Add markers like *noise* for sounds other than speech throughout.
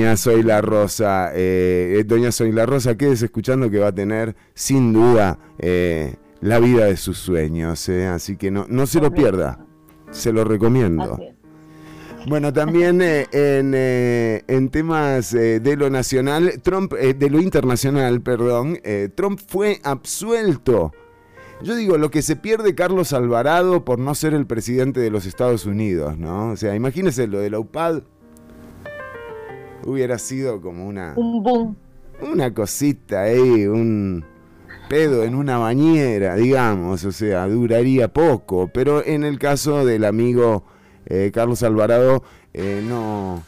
doña Soy la Rosa. Eh, doña Soy la Rosa, quédese escuchando que va a tener sin duda la vida de sus sueños. Así que no, no se lo pierda. Se lo recomiendo. Bueno, también eh, eh, en, temas eh, de lo nacional, Trump, de lo internacional, perdón, Trump fue absuelto. Yo digo, lo que se pierde Carlos Alvarado por no ser el presidente de los Estados Unidos, ¿no? O sea, imagínese lo de la UPAD. Hubiera sido como una. Un boom. Una cosita ahí, un pedo en una bañera, digamos. O sea, duraría poco. Pero en el caso del amigo eh, Carlos Alvarado eh, no,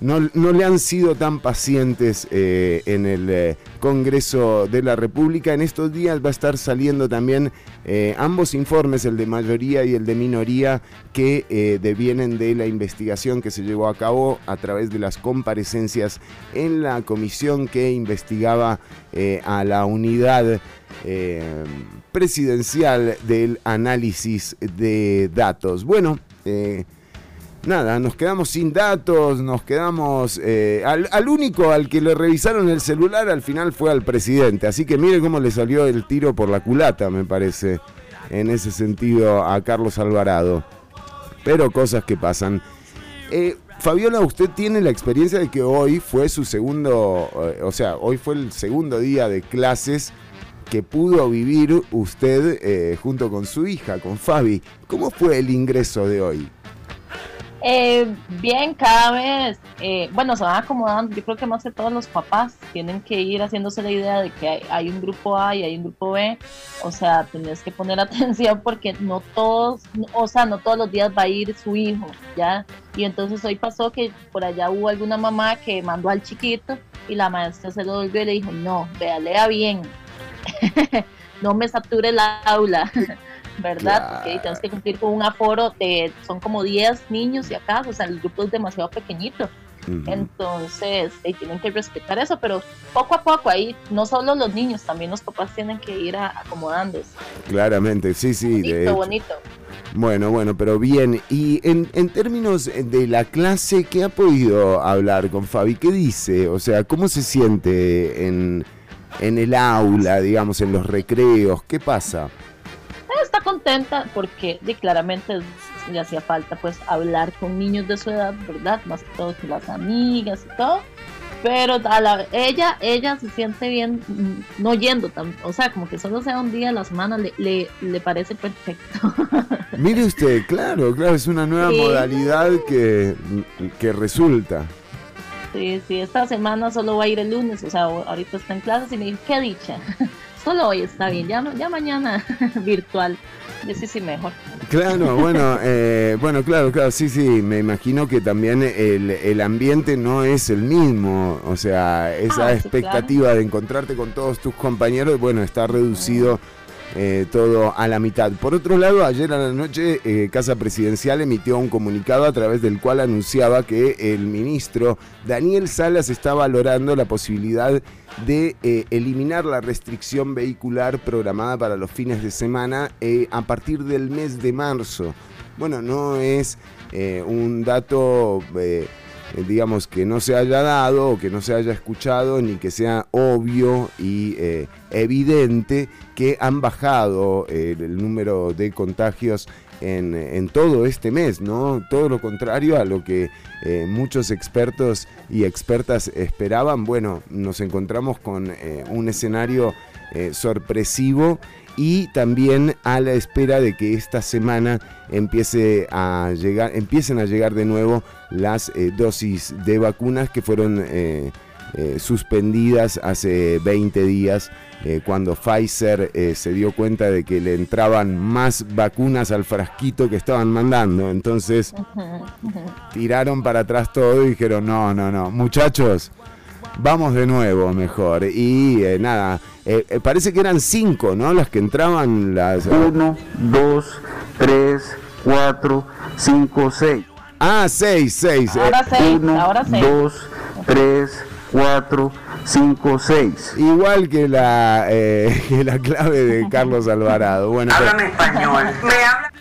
no, le han sido tan pacientes eh, en el Congreso de la República. En estos días va a estar saliendo también ambos informes, el de mayoría y el de minoría, que devienen de la investigación que se llevó a cabo a través de las comparecencias en la comisión que investigaba a la unidad presidencial del análisis de datos. Bueno, nada, nos quedamos sin datos, nos quedamos... Eh, al, único al que le revisaron el celular al final fue al presidente, así que mire cómo le salió el tiro por la culata, me parece, en ese sentido a Carlos Alvarado. Pero cosas que pasan. Eh, Fabiola, usted tiene la experiencia de que hoy fue su segundo, eh, o sea, hoy fue el segundo día de clases que pudo vivir usted junto con su hija, con Fabi. ¿Cómo fue el ingreso de hoy? Eh, bien, cada vez, eh, bueno, se van acomodando. Yo creo que más que todos los papás tienen que ir haciéndose la idea de que hay, un grupo A y hay un grupo B. O sea, tenés que poner *laughs* atención porque no todos, o sea, no todos los días va a ir su hijo, ¿ya? Y entonces hoy pasó que por allá hubo alguna mamá que mandó al chiquito y la maestra se lo volvió y le dijo, no, vea, lea bien, *laughs* no me sature la aula. *laughs* ¿verdad? Porque tenemos que cumplir con un aforo de, son como 10 niños y acá, o sea, el grupo es demasiado pequeñito. Entonces, tienen que respetar eso, pero poco a poco ahí, no solo los niños, también los papás tienen que ir acomodándose. Claramente, sí, sí. Bonito, bonito. Bueno, bueno, pero bien. Y en, en, términos de la clase, ¿qué ha podido hablar con Fabi? ¿Qué dice? O sea, ¿cómo se siente en, en el aula, digamos, en los recreos? ¿Qué pasa? Está contenta porque claramente le hacía falta pues hablar con niños de su edad, ¿verdad? Más que todo con las amigas y todo. Pero a la, ella, ella se siente bien mm, no yendo, tan, o sea, como que solo sea un día a la semana le, le, parece perfecto. *laughs* Mire usted, claro, claro, es una nueva modalidad que, que resulta. Sí, sí, esta semana solo va a ir el lunes, o sea, ahorita está en clases y me dice, qué dicha. *laughs* Solo hoy está bien, ya, ya mañana *laughs* virtual. Sí, sí, mejor. Claro, bueno, eh, bueno, claro, claro, sí, sí, me imagino que también el, ambiente no es el mismo, o sea, esa ah, expectativa de encontrarte con todos tus compañeros, bueno, está reducido eh, todo a la mitad. Por otro lado, ayer a la noche eh, Casa Presidencial emitió un comunicado a través del cual anunciaba que el ministro Daniel Salas está valorando la posibilidad de eh, eliminar la restricción vehicular programada para los fines de semana a partir del mes de marzo. Bueno, no es un dato digamos, que no se haya dado que no se haya escuchado ni que sea obvio y evidente que han bajado eh, el número de contagios en, todo este mes, ¿no? Todo lo contrario a lo que muchos expertos y expertas esperaban. Bueno, nos encontramos con un escenario sorpresivo y también a la espera de que esta semana empiece a llegar, empiecen a llegar de nuevo las eh, dosis de vacunas que fueron eh, eh, suspendidas hace 20 días cuando Pfizer se dio cuenta de que le entraban más vacunas al frasquito que estaban mandando. Entonces tiraron para atrás todo y dijeron, no, no, no, muchachos, vamos de nuevo mejor. Y nada, parece que eran cinco, ¿no? Las que entraban las... Uno, dos, tres, cuatro, cinco, seis. Ah, 6, 6. Ahora 6, ahora 6. 2, 3, 4, 5, 6. Igual que la, eh, *laughs* que la clave de Carlos Alvarado. Bueno, Hablan español. Me habla...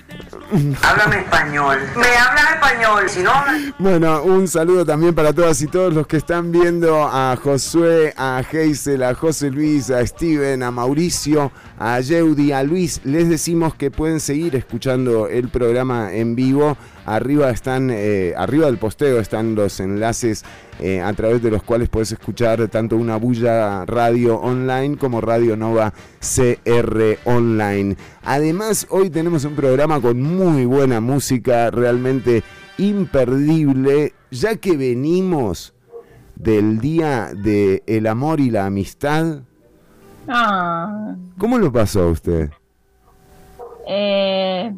Háblame español. Me hablas español, si no... Bueno, un saludo también para todas y todos los que están viendo a Josué, a Geisel, a José Luis, a Steven, a Mauricio, a Yeudi, a Luis. Les decimos que pueden seguir escuchando el programa en vivo. Arriba están, eh, arriba del posteo están los enlaces eh, a través de los cuales puedes escuchar tanto una bulla radio online como Radio Nova CR online. Además, hoy tenemos un programa con muy buena música, realmente imperdible, ya que venimos del día del el amor y la amistad. Ah. ¿Cómo lo pasó a usted? Eh,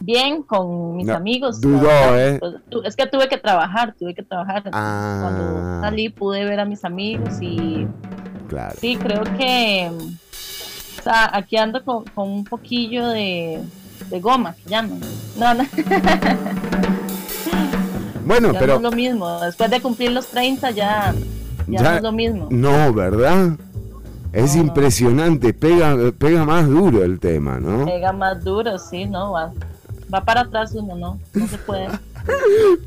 bien con mis amigos. Dudó, ¿eh? Pues, es que tuve que trabajar, tuve que trabajar. Ah. Cuando salí pude ver a mis amigos y Claro. sí, creo que o sea, aquí ando con, con un poquillo de, de goma, que llaman. No, no, *laughs* Bueno, ya no pero es lo mismo. Después de cumplir los 30 ya, ya, Ya- no es lo mismo. no, ¿verdad? Es No, no. impresionante, pega, pega más duro el tema, ¿no? Pega más duro, sí, no, va, va para atrás uno, no, no se puede. *laughs*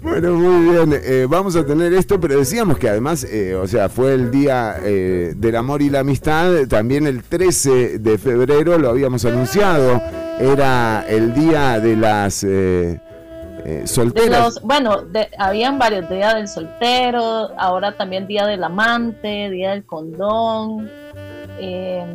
Bueno, muy bien. eh, vamos a tener esto, pero decíamos que además, eh, o sea, fue el día eh, del amor y la amistad. También el 13 de febrero lo habíamos anunciado. Era el día de las eh, eh, De solteras. los, bueno, de- habían varios días del soltero, ahora también día del amante, día del condón, eh,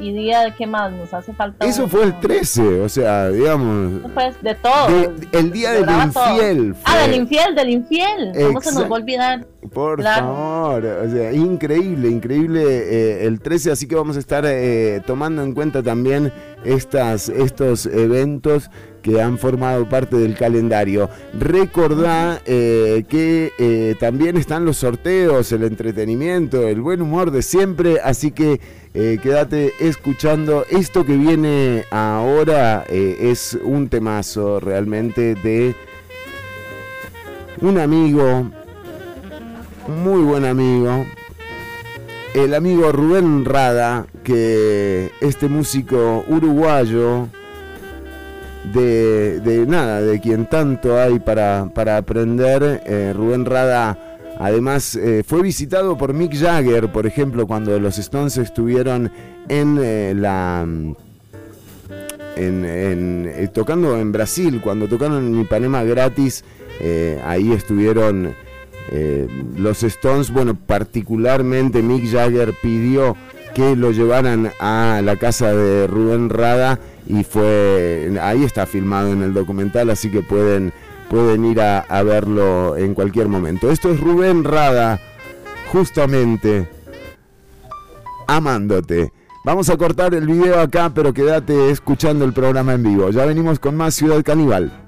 y día de qué más nos hace falta. Eso uno. fue el 13, o sea, digamos. Pues de todo. de- el día del infiel. Ah, fue. del infiel, del infiel. ¿Cómo se nos va a olvidar? Por Claro. favor, o sea, increíble, increíble eh, el 13, así que vamos a estar eh, tomando en cuenta también estas, estos eventos que han formado parte del calendario. Recordá eh, que eh, también están los sorteos, el entretenimiento, el buen humor de siempre, así que eh, quédate escuchando. Esto que viene ahora es un temazo realmente de un amigo muy buen amigo, el amigo Rubén Rada, que este músico uruguayo, de, de nada, de quien tanto hay para, para aprender, eh, Rubén Rada además eh, fue visitado por Mick Jagger, por ejemplo, cuando los Stones estuvieron en eh, la... En, en- tocando en Brasil, cuando tocaron en Ipanema gratis, ahí estuvieron los Stones, bueno, particularmente Mick Jagger pidió que lo llevaran a la casa de Rubén Rada y fue, ahí está filmado en el documental, así que pueden, pueden ir a, a verlo en cualquier momento. Esto es Rubén Rada, justamente, amándote. Vamos a cortar el video acá, pero quédate escuchando el programa en vivo. Ya venimos con más Ciudad Caníbal.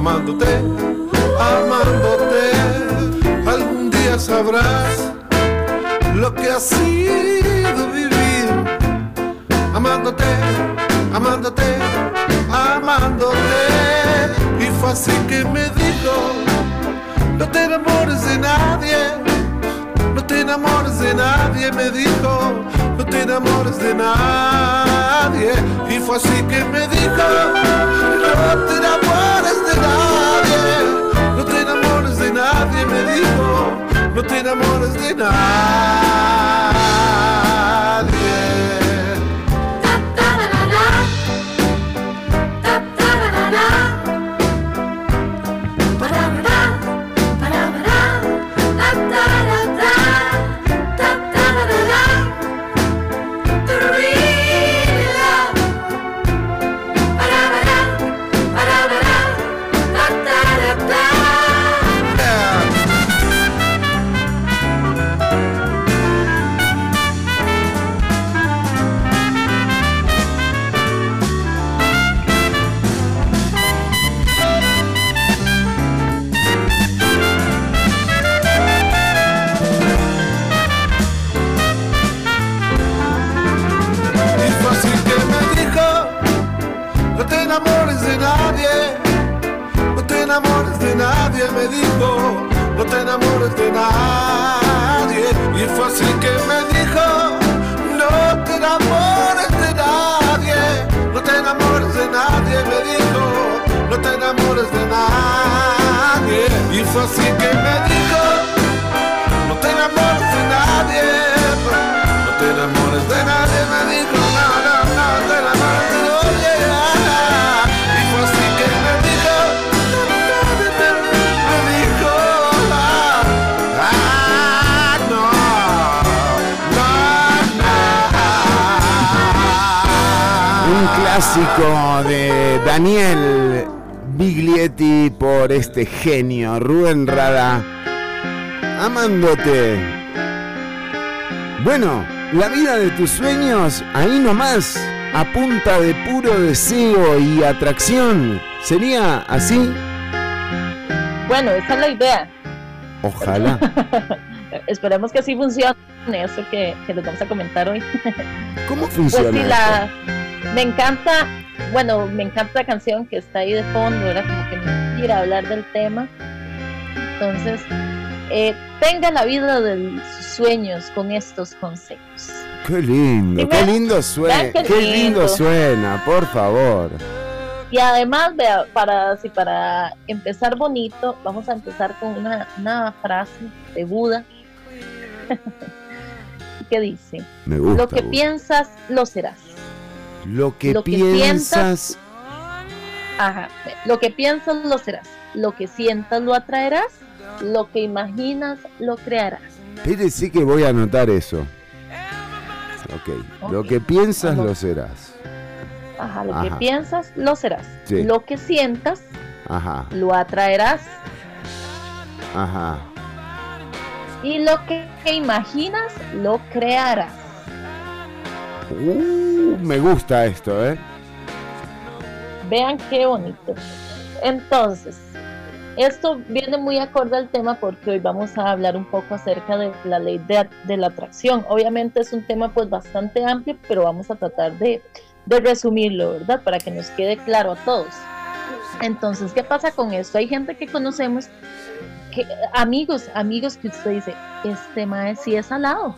amándote, amándote. Algún día sabrás lo que ha sido vivir amándote, amándote, amándote. Y fue así que me dijo, no te enamores de nadie, no te enamores de nadie, me dijo, no te enamores de nadie. Y fue así que me dijo, no te enamores nadie, no te enamores de nadie, me dijo, no te enamores de nadie. Te enamores de nadie. Y fue así que me dijo, no te enamores de nadie, no te enamores de nadie, me dijo, no te enamores de nadie. Y fue así que me dijo, no te enamores de nadie, no te enamores de nadie, me dijo, clásico de Daniel Biglietti por este genio, Rubén Rada, amándote. Bueno, la vida de tus sueños, ahí nomás, a punta de puro deseo y atracción. ¿Sería así? Bueno, esa es la idea. Ojalá. *laughs* Esperemos que así funcione eso que, que les vamos a comentar hoy. ¿Cómo Pues funciona? sí, esto? la, me encanta, bueno, me encanta la canción que está ahí de fondo, era como que me quiera hablar del tema. Entonces, eh, tenga la vida de sus sueños con estos consejos. Qué lindo, qué lindo suena, qué qué lindo lindo. suena, por favor. Y además, vea, para, si para empezar bonito, vamos a empezar con una, una frase de Buda *laughs* que dice, Me gusta. lo que piensas, lo serás. Lo que lo que piensas, Ajá, lo que piensas, lo serás. Lo que sientas, lo atraerás. Lo que imaginas, lo crearás. Espérese que voy a anotar eso. Ok, lo que piensas Vamos. lo serás. Ajá, lo Ajá. que piensas, lo serás. Sí. Lo que sientas, Ajá, lo atraerás. ajá. Y lo que imaginas, lo crearás. Uh, me gusta esto, ¿eh? Vean qué bonito. Entonces, esto viene muy acorde al tema porque hoy vamos a hablar un poco acerca de la ley de, la atracción. Obviamente es un tema pues bastante amplio, pero vamos a tratar de, de resumirlo, ¿verdad? Para que nos quede claro a todos. Entonces, ¿qué pasa con esto? Hay gente que conocemos, que, amigos, amigos que usted dice, este mae sí es alado.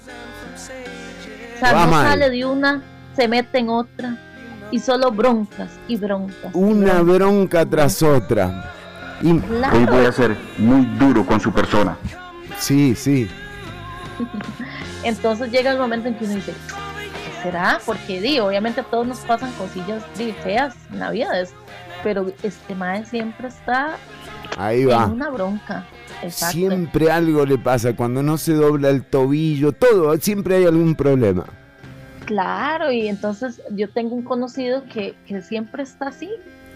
Sea, Va no mal. sale de una, se mete en otra y solo broncas y broncas. Una broncas. bronca tras otra. Y, Hoy Claro. voy a ser muy duro con su persona. sí, sí. *laughs* Entonces llega el momento en que uno dice, ¿qué será? Porque di, obviamente a todos nos pasan cosillas di, feas en la vida, es- pero este mae siempre está Ahí en una bronca. Exacto. Siempre algo le pasa cuando no se dobla el tobillo, todo, siempre hay algún problema. Claro, y entonces yo tengo un conocido que, que siempre está así,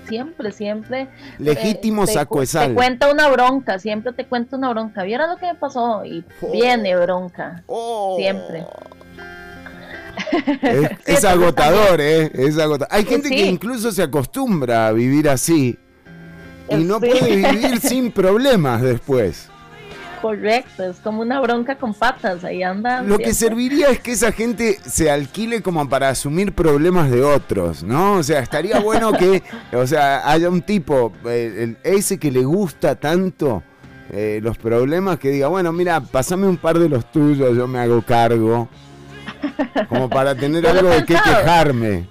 siempre, siempre. Legítimo eh, te saco de sal. Te cuenta una bronca, siempre te cuenta una bronca. ¿Viera lo que me pasó? Y Oh. viene bronca. Oh. Siempre. Es, Sí, *laughs* es te agotador, ¿eh? Es agotador. Hay gente que incluso se acostumbra a vivir así y no Sí. puede vivir *laughs* sin problemas después. Correcto, es como una bronca con patas, ahí anda. Lo que serviría es que esa gente se alquile como para asumir problemas de otros, ¿no? O sea, estaría bueno que, o sea, haya un tipo, eh, ese que le gusta tanto eh, los problemas, que diga, bueno, mira, pasame un par de los tuyos, yo me hago cargo, como para tener *laughs* algo de qué quejarme.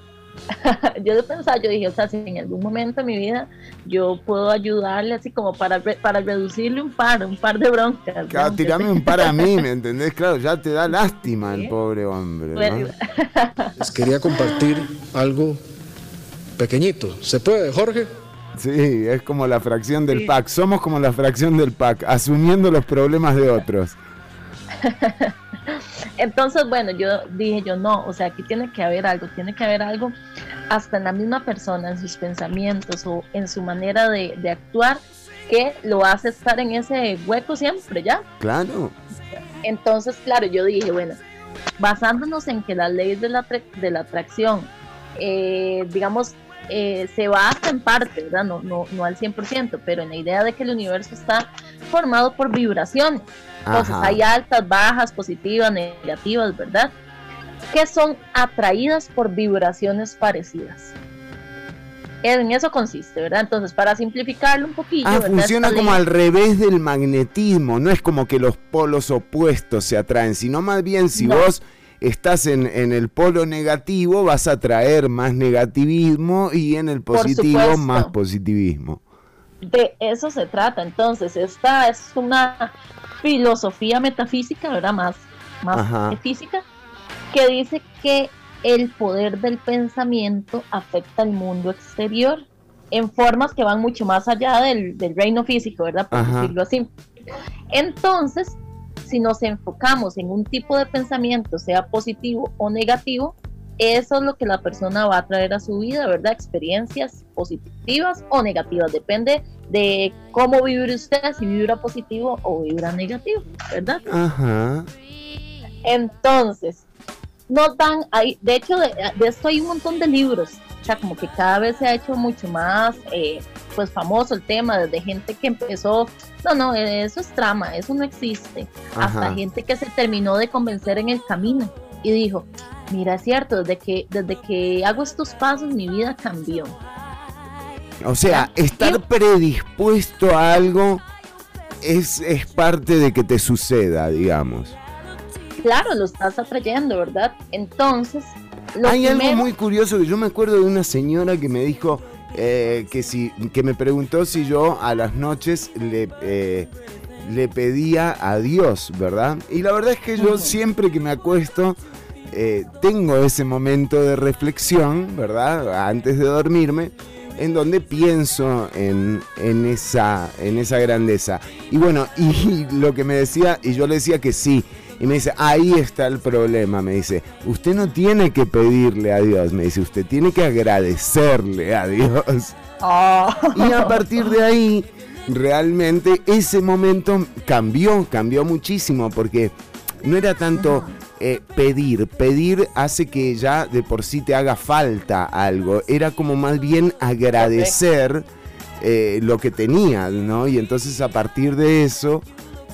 *laughs* yo lo pensaba, yo dije, o sea, si en algún momento de mi vida yo puedo ayudarle así como para, para reducirle un par, un par de broncas. Claro, ¿no? tirame un par a mí, ¿me entendés? Claro, ya te da lástima el pobre hombre. ¿no? Bueno, *laughs* Les quería compartir algo pequeñito. ¿Se puede, Jorge? Sí, es como la fracción del Sí. pack. Somos como la fracción del pack, asumiendo los problemas de otros. *laughs* Entonces, bueno, yo dije yo no, o sea, aquí tiene que haber algo, tiene que haber algo hasta en la misma persona, en sus pensamientos o en su manera de, de actuar que lo hace estar en ese hueco siempre, ¿ya? Claro. Entonces, claro, yo dije, bueno, basándonos en que las leyes de la, de la atracción, eh, digamos, eh, se basa en parte, ¿verdad? No, no, no al 100%, pero en la idea de que el universo está formado por vibraciones. Entonces, Ajá. hay altas, bajas, positivas, negativas, ¿verdad? Que son atraídas por vibraciones parecidas. En eso consiste, ¿verdad? Entonces, para simplificarlo un poquito. Ah, funciona como al revés del magnetismo, no es como que los polos opuestos se atraen, sino más bien si vos estás en, en, el polo negativo, vas a traer más negativismo y en el positivo más positivismo. De eso se trata. Entonces, esta es una filosofía metafísica, ¿verdad? Más, más física, que dice que el poder del pensamiento afecta al mundo exterior en formas que van mucho más allá del, del reino físico, ¿verdad? Por decirlo así. Entonces, si nos enfocamos en un tipo de pensamiento, sea positivo o negativo, eso es lo que la persona va a traer a su vida, ¿verdad? Experiencias positivas o negativas. Depende de cómo vivir usted, si vibra positivo o vibra negativo, ¿verdad? Ajá. Entonces, nos dan ahí, de hecho, de, esto hay un montón de libros, o sea, como que cada vez se ha hecho mucho más, eh, pues famoso el tema, desde gente que empezó, no, no, eso es trama, eso no existe, hasta gente que se terminó de convencer en el camino y dijo, mira, es cierto, desde que, desde que hago estos pasos mi vida cambió. O sea, estar predispuesto a algo es, es parte de que te suceda, digamos. Claro, lo estás atrayendo, ¿verdad? Entonces... Hay algo muy curioso que yo me acuerdo de una señora que me dijo eh, que, si, que me preguntó si yo a las noches le... Eh, le pedía a Dios, ¿verdad? Y la verdad es que yo siempre que me acuesto eh, tengo ese momento de reflexión, ¿verdad? Antes de dormirme, en donde pienso en, esa, en esa grandeza. Y bueno, *laughs* y lo que me decía, y yo le decía que sí, y me dice, ahí está el problema, me dice, usted no tiene que pedirle a Dios, me dice, usted tiene que agradecerle a Dios. Ah. Y a *laughs* partir de ahí, realmente ese momento cambió, cambió muchísimo, porque no era tanto eh, pedir. Pedir hace que ya de por sí te haga falta algo. Era como más bien agradecer eh, lo que tenías, ¿no? Y entonces a partir de eso...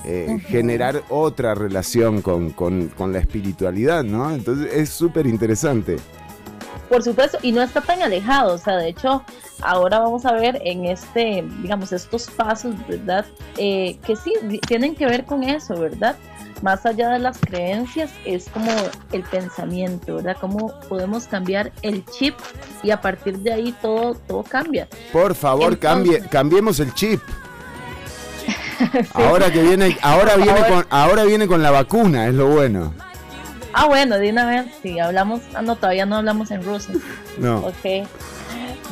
Eh, generar otra relación con, con, la espiritualidad, ¿no? Entonces es súper interesante. Por supuesto, y no está tan alejado, o sea, de hecho, ahora vamos a ver en este, digamos, estos pasos, ¿verdad? que sí, tienen que ver con eso, ¿verdad? Más allá de las creencias, es como el pensamiento, ¿verdad? Cómo podemos cambiar el chip y a partir de ahí todo, todo cambia. Por favor, cambie, *laughs* cambiemos el chip. Ahora que viene, ahora viene con, ahora viene con la vacuna, es lo bueno. Ah, bueno, de una vez, si hablamos, ah, no, todavía no hablamos en ruso. No. Ok.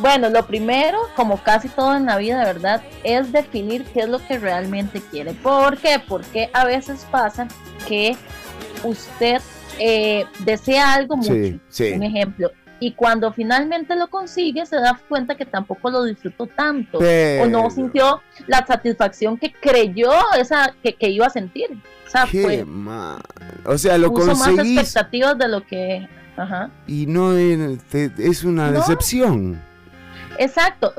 Bueno, lo primero, como casi todo en la vida, verdad, es definir qué es lo que realmente quiere. ¿Por qué? Porque a veces pasa que usted eh, desea algo mucho. Un ejemplo. Y cuando finalmente lo consigue, se da cuenta que tampoco lo disfrutó tanto. O no sintió la satisfacción que creyó esa, que, iba a sentir. O sea, fue, o sea, lo puso más expectativas de lo que. Ajá. Y no es, una decepción. Exacto.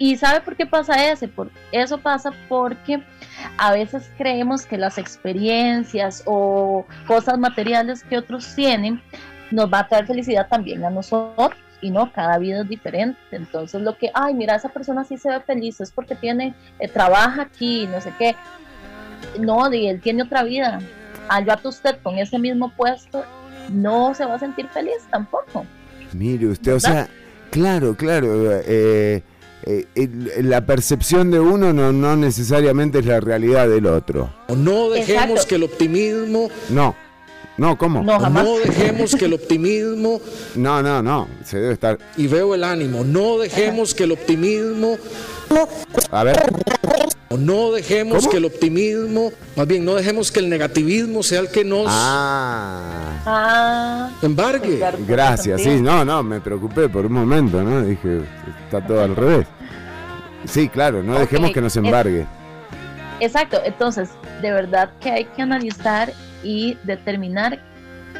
Y, sabe por qué pasa eso? Por, eso pasa porque a veces creemos que las experiencias o cosas materiales que otros tienen nos va a traer felicidad también a nosotros y no, cada vida es diferente. Entonces lo que, ay, mira, esa persona sí se ve feliz, es porque tiene, eh, trabaja aquí, no sé qué. No, y él tiene otra vida. Al rato usted con ese mismo puesto no se va a sentir feliz tampoco. Mire usted, o sea, Claro, claro. Eh, eh, la percepción de uno no, no necesariamente es la realidad del otro. No dejemos que el optimismo... No. No, ¿cómo? No, no, dejemos que el optimismo... *laughs* No, no, no, se debe estar... Y veo el ánimo, no dejemos que el optimismo... A ver. No dejemos que el optimismo, más bien no dejemos que el negativismo sea el que nos ah. ah. embargue. Gracias, sí, no, no, me preocupé por un momento, ¿no? Dije, está todo al revés. Sí, claro, no dejemos que nos embargue. Exacto, entonces, de verdad que hay que analizar y determinar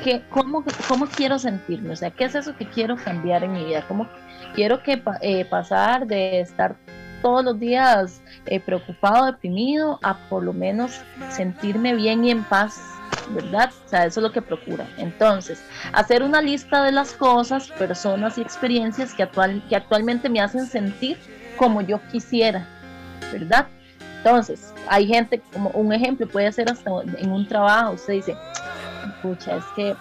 que, cómo, cómo quiero sentirme, o sea, qué es eso que quiero cambiar en mi vida, cómo quiero que eh, pasar de estar todos los días eh, preocupado, deprimido, a por lo menos sentirme bien y en paz ¿verdad? O sea, eso es lo que procura. Entonces, hacer una lista de las cosas, personas y experiencias que, actual, que actualmente me hacen sentir como yo quisiera, ¿verdad? Entonces, hay gente, como un ejemplo puede ser hasta en un trabajo, usted dice, pucha, es que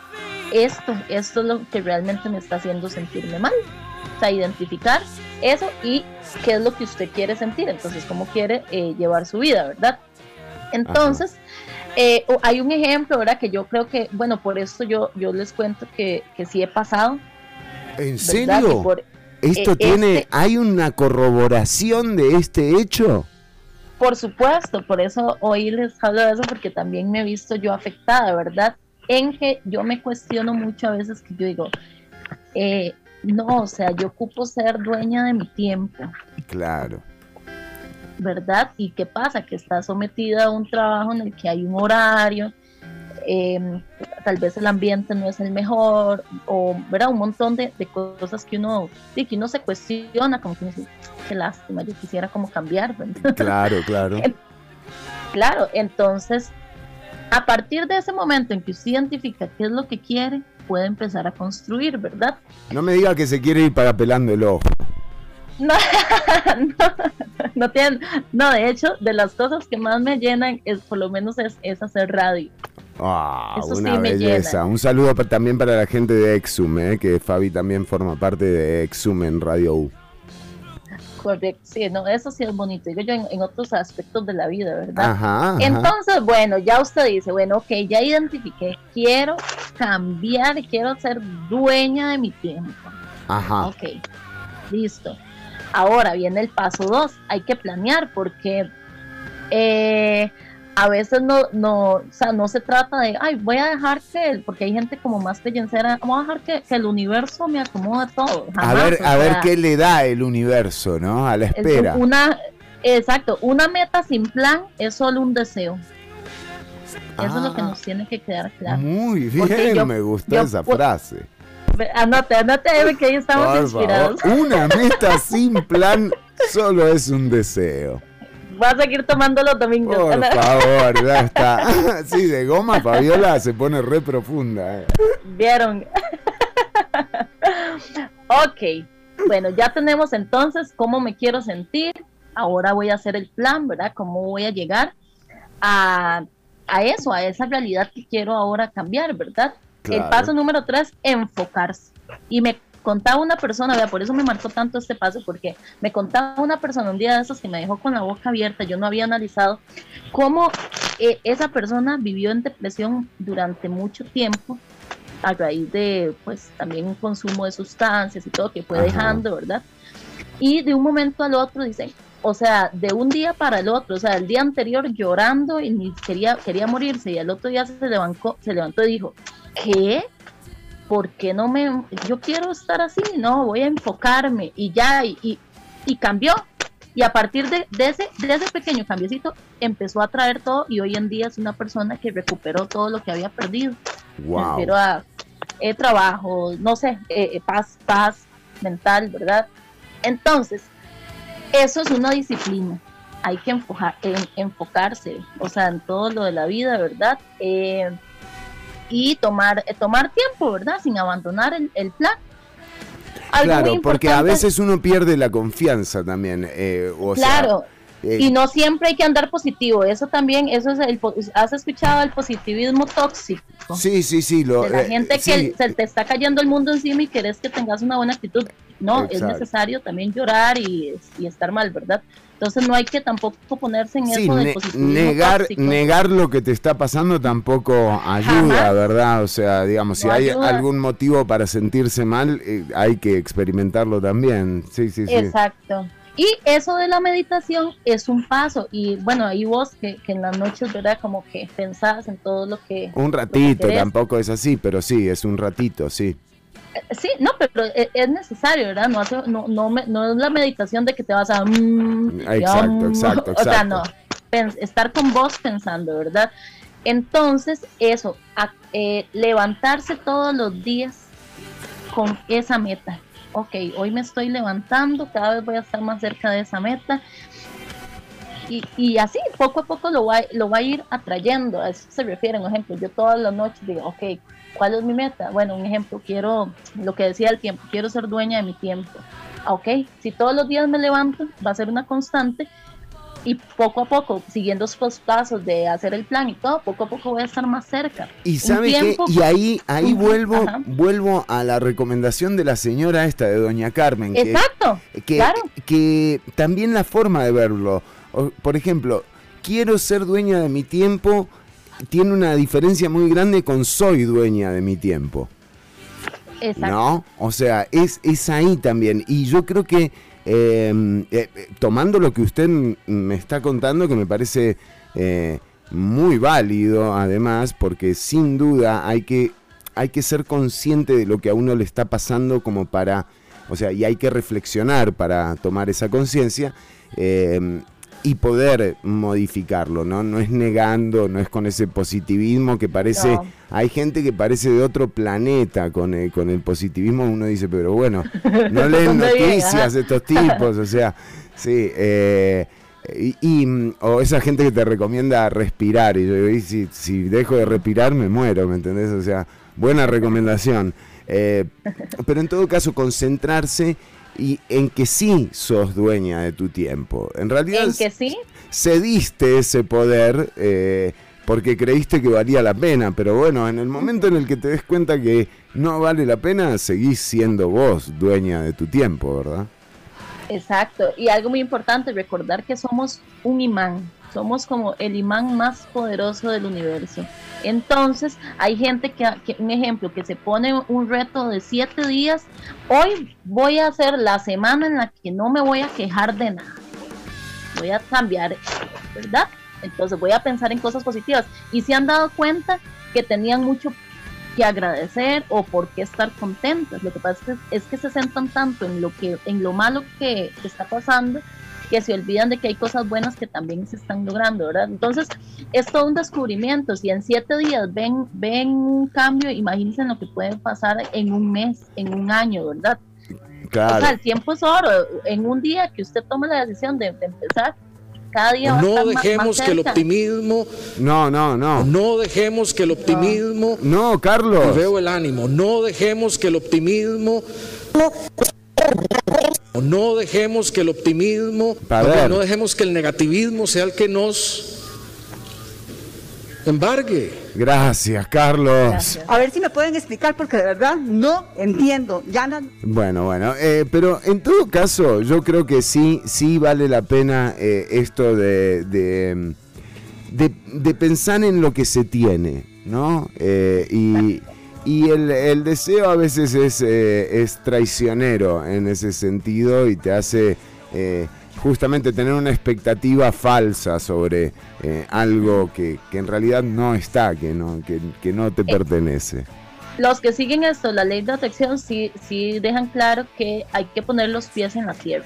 esto, esto es lo que realmente me está haciendo sentirme mal. O sea, identificar eso y qué es lo que usted quiere sentir, entonces cómo quiere eh, llevar su vida, ¿verdad? Entonces, eh, hay un ejemplo, ¿verdad? Que yo creo que, bueno, por esto yo, yo les cuento que, que sí he pasado. ¿En serio? ¿Esto eh, tiene, este hay una corroboración de este hecho? Por supuesto, por eso hoy les hablo de eso, porque también me he visto yo afectada, ¿verdad? En que yo me cuestiono mucho a veces que yo digo, eh, no, o sea, yo ocupo ser dueña de mi tiempo. Claro. ¿verdad? ¿Y qué pasa? Que está sometida a un trabajo en el que hay un horario, em, tal vez el ambiente no es el mejor, o ¿verdad? un montón de, cosas que uno, sí, que uno se cuestiona, como que uno dice, qué lástima, yo quisiera como cambiar. *laughs* Claro, claro. claro, entonces, a partir de ese momento en que usted identifica qué es lo que quiere, puede empezar a construir, ¿verdad? No me diga que se quiere ir para pelando el ojo. *laughs* No, no, tienen, no, de hecho, de las cosas que más me llenan es por lo menos es, hacer radio. Ah, una belleza. Un saludo también para la gente de Exum, eh, que Fabi también forma parte de Exum en Radio U. Correcto, sí, no, eso sí es bonito. Digo yo en, otros aspectos de la vida, ¿verdad? Entonces, bueno, ya usted dice, bueno, ok, ya identifiqué, quiero cambiar, quiero ser dueña de mi tiempo. Ajá. Ok, listo. Ahora viene el paso dos, hay que planear porque eh, a veces no, no, o sea, no se trata de, ay, voy a dejar que, porque hay gente como más creyentera, vamos a dejar que, el universo me acomode todo. a ver, a ver qué le da el universo, ¿no? A la espera. Una, exacto, una meta sin plan es solo un deseo. Eso es lo que ah. nos tiene que quedar claro. Muy bien, me gustó esa frase. Anote, anote, que ahí estamos inspirados. Una meta sin plan solo es un deseo. Voy a seguir tomando los domingos. Por *laughs* favor, ya está. *laughs* Sí, de goma Fabiola se pone re profunda. Eh. Vieron. *laughs* ok, bueno, ya tenemos entonces cómo me quiero sentir. Ahora voy a hacer el plan, ¿verdad? Cómo voy a llegar a, a eso, a esa realidad que quiero ahora cambiar, ¿verdad? El paso número tres, enfocarse. Y me contaba una persona, vea, por eso me marcó tanto este paso, porque me contaba una persona un día de esos que me dejó con la boca abierta, yo no había analizado cómo eh, esa persona vivió en depresión durante mucho tiempo a raíz de, pues, también un consumo de sustancias y todo que fue dejando, ¿verdad? Y de un momento al otro dicen, o sea, de un día para el otro, o sea, el día anterior llorando y ni quería, quería morirse y al otro día se levantó, se levantó y dijo, ¿qué? ¿Por qué no me... Yo quiero estar así, no, voy a enfocarme y ya, y, y, cambió. Y a partir de, ese, de ese pequeño cambiocito empezó a traer todo y hoy en día es una persona que recuperó todo lo que había perdido. Wow. A eh, trabajo, no sé, eh, eh, paz, paz mental, ¿verdad? Entonces, eso es una disciplina. Hay que enfocar, enfocarse, o sea, en todo lo de la vida, ¿verdad? Eh, y tomar, eh, tomar tiempo, ¿verdad? Sin abandonar el, plan. claro, porque a veces uno pierde la confianza también. Eh, claro. Eh, y no siempre hay que andar positivo. Eso también, eso es el. ¿Has escuchado el positivismo tóxico? Sí, sí, sí. Lo, de la gente que se te está cayendo el mundo encima y querés que tengas una buena actitud. No, es necesario también llorar y, y estar mal, ¿verdad? Entonces no hay que tampoco ponerse en eso de negar, negar lo que te está pasando tampoco ayuda, ¿verdad? O sea, digamos, si hay algún motivo para sentirse mal, eh, hay que experimentarlo también. Sí, sí, sí. Exacto. Y eso de la meditación es un paso. Y bueno, ahí vos que, en las noches, ¿verdad? Como que pensás en todo lo que... Un ratito, tampoco es así, pero sí, es un ratito, sí. Sí, no, pero e, es necesario, ¿verdad? No, hace, no, no, no es la meditación de que te vas a... Mm, exacto, exacto, *laughs* O sea, no, estar con vos pensando, ¿verdad? Entonces, eso, eh, levantarse todos los días con esa meta. Ok, hoy me estoy levantando, cada vez voy a estar más cerca de esa meta. Y, y, así, poco a poco lo va, lo va a ir atrayendo. A eso se refiere, un ejemplo. Yo todas las noches digo, ok, ¿cuál es mi meta? Bueno, un ejemplo, quiero, lo que decía el tiempo, quiero ser dueña de mi tiempo. Ah, ok, si todos los días me levanto, va a ser una constante y poco a poco, siguiendo esos pasos de hacer el plan y todo, poco a poco voy a estar más cerca. Y sabe que, y ahí, ahí vuelvo, vuelvo a la recomendación de la señora esta de Doña Carmen. Que, Exacto. Que, que también la forma de verlo. Por ejemplo, quiero ser dueña de mi tiempo tiene una diferencia muy grande con soy dueña de mi tiempo. Exacto. ¿No? O sea, es, es ahí también. Y yo creo que Em, eh, tomando lo que usted me está contando, que me parece eh, muy válido además, porque sin duda hay que, hay que ser consciente de lo que a uno le está pasando como para, o sea, y hay que reflexionar para tomar esa conciencia. Y poder modificarlo, ¿no? No es negando, no es con ese positivismo que parece, hay gente que parece de otro planeta con el, con el positivismo, uno dice, pero bueno, no *laughs* leen noticias de estos tipos, o sea, sí, eh, y, o esa gente que te recomienda respirar, y yo digo, si, si dejo de respirar me muero, ¿me entendés? O sea, buena recomendación. Eh, pero en todo caso, concentrarse y en que sí sos dueña de tu tiempo. En realidad, ¿En que sí? cediste ese poder eh, porque creíste que valía la pena, pero bueno, en el momento en el que te des cuenta que no vale la pena, seguís siendo vos dueña de tu tiempo, ¿verdad? Exacto, y algo muy importante, recordar que somos un imán, somos como el imán más poderoso del universo. Entonces, hay gente que, un ejemplo, que se pone un reto de siete días. Hoy voy a hacer la semana en la que no me voy a quejar de nada. Voy a cambiar, ¿verdad? Entonces voy a pensar en cosas positivas. Y se han dado cuenta que tenían mucho que agradecer o por qué estar contentos. Lo que pasa es que, es que se centran tanto en lo que, en lo malo que está pasando que se olvidan de que hay cosas buenas que también se están logrando, ¿verdad? Entonces, es todo un descubrimiento. Si en siete días ven, ven un cambio, imagínense lo que puede pasar en un mes, en un año, ¿verdad? Claro. O sea, el tiempo es oro. En un día que usted tome la decisión de, empezar, cada día va no a estar dejemos que el optimismo no no no no dejemos que el optimismo no Carlos veo el ánimo no dejemos que el optimismo no dejemos que el optimismo, no dejemos que el negativismo sea el que nos embargue. Gracias, Carlos. A ver si me pueden explicar porque de verdad no entiendo. Ya Bueno, bueno, eh, pero en todo caso, yo creo que sí, sí vale la pena eh, esto de, de, de, pensar en lo que se tiene, ¿no? Eh, y y el, deseo a veces es, eh, es, traicionero en ese sentido y te hace eh, justamente tener una expectativa falsa sobre eh, algo que, en realidad no está, que no, que, no te pertenece. Los que siguen esto, la ley de atracción, sí, sí dejan claro que hay que poner los pies en la tierra.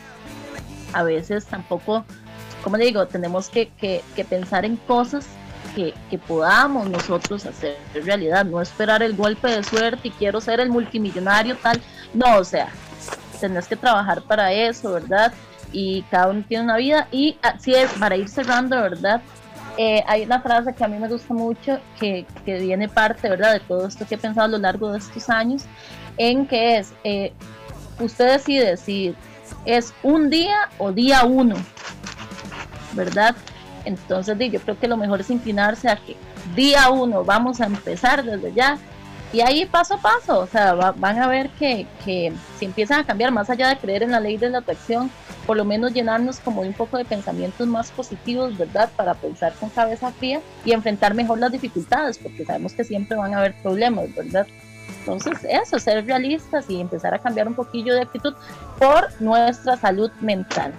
A veces tampoco, como digo, tenemos que, que, que pensar en cosas que, podamos nosotros hacer realidad, no esperar el golpe de suerte y quiero ser el multimillonario tal, no, o sea, tenés que trabajar para eso, ¿verdad? Y cada uno tiene una vida y así es, para ir cerrando, ¿verdad? Eh, hay una frase que a mí me gusta mucho, que, que, viene parte, ¿verdad?, de todo esto que he pensado a lo largo de estos años, en que es, eh, usted decide si es un día o día uno, ¿verdad? Entonces yo creo que lo mejor es inclinarse a que día uno vamos a empezar desde ya y ahí paso a paso, o sea, van a ver que, que, si empiezan a cambiar, más allá de creer en la ley de la atracción, por lo menos llenarnos como un poco de pensamientos más positivos, ¿verdad? Para pensar con cabeza fría y enfrentar mejor las dificultades, porque sabemos que siempre van a haber problemas, ¿verdad? Entonces, eso, ser realistas y empezar a cambiar un poquillo de actitud por nuestra salud mental.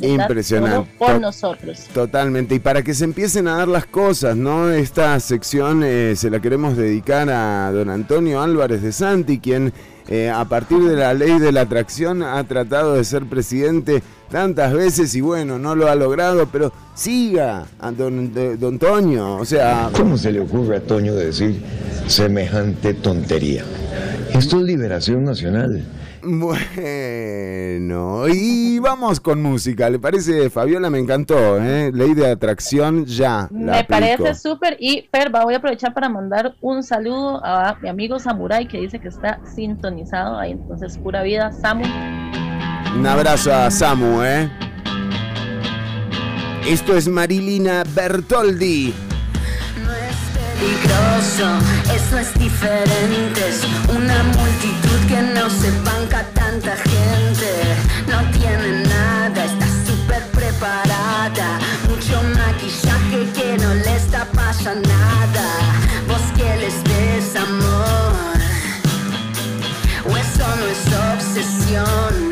Impresionante. Por nosotros. Totalmente. Y para que se empiecen a dar las cosas, ¿no? Esta sección eh, se la queremos dedicar a don Antonio Álvarez de Santi, quien eh, a partir de la ley de la atracción ha tratado de ser presidente tantas veces y bueno, no lo ha logrado, pero siga, a don, don Toño. O sea. ¿Cómo se le ocurre a Toño decir semejante tontería? Esto es liberación nacional. Bueno, y vamos con música. ¿Le parece, Fabiola? Me encantó, ¿eh? Ley de atracción ya. Me parece súper. Y Perva, voy a aprovechar para mandar un saludo a mi amigo Samurai que dice que está sintonizado ahí. Entonces, pura vida, Samu. Un abrazo a Samu, ¿eh? Esto es Marilina Bertoldi peligroso, eso es diferente. Es una multitud que no se banca tanta gente. No tiene nada, está súper preparada. Mucho maquillaje que no le está pasando nada. Vos que les ves amor, o eso no es obsesión.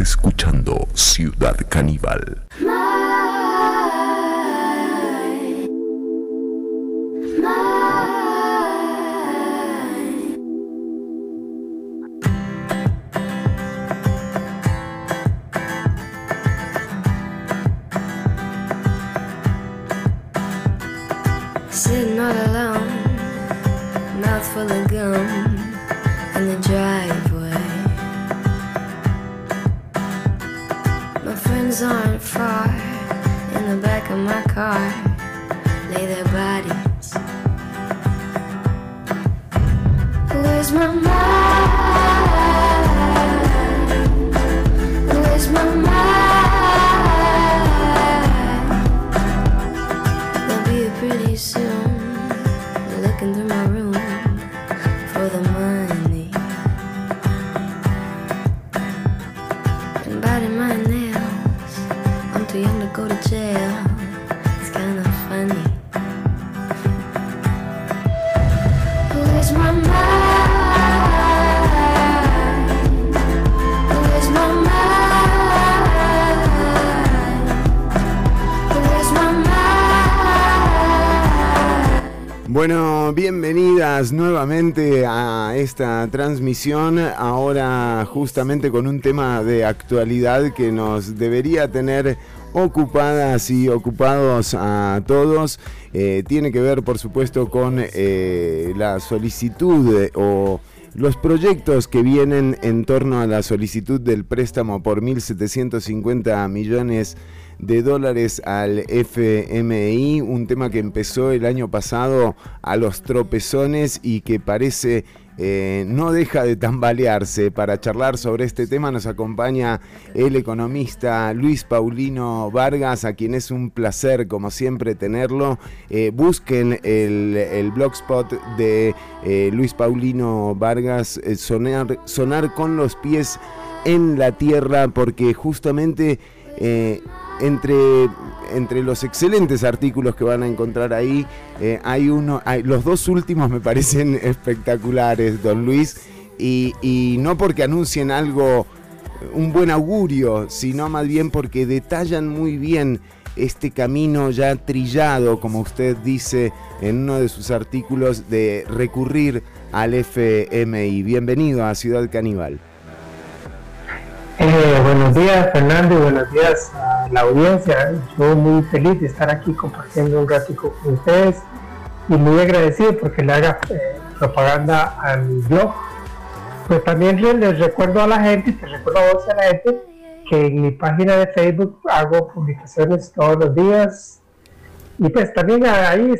Escuchando Ciudad Caníbal. Alone, gum of my car, nuevamente a esta transmisión, ahora justamente con un tema de actualidad que nos debería tener ocupadas y ocupados a todos. Eh, tiene que ver, por supuesto, con eh, la solicitud eh, o los proyectos que vienen en torno a la solicitud del préstamo por 1.750 millones de dólares al FMI, un tema que empezó el año pasado a los tropezones y que parece eh, no deja de tambalearse. Para charlar sobre este tema nos acompaña el economista Luis Paulino Vargas, a quien es un placer, como siempre, tenerlo. Eh, busquen el, el blogspot de eh, Luis Paulino Vargas, sonar, sonar con los pies en la tierra, porque justamente entre, entre los excelentes artículos que van a encontrar ahí, eh, hay uno, hay- los dos últimos me parecen *laughs* espectaculares, don Luis, y, y no porque anuncien algo, un buen augurio, sino más bien porque detallan muy bien este camino ya trillado, como usted dice en uno de sus artículos, de recurrir al FMI. Bienvenido a Ciudad Caníbal. Eh, buenos días Fernando y buenos días a la audiencia. Yo muy feliz de estar aquí compartiendo un ratico con ustedes y muy agradecido porque le haga eh, propaganda a mi blog. Pues también le- les recuerdo a la gente, te recuerdo a vos a la gente que en mi página de Facebook hago publicaciones todos los días y pues también ahí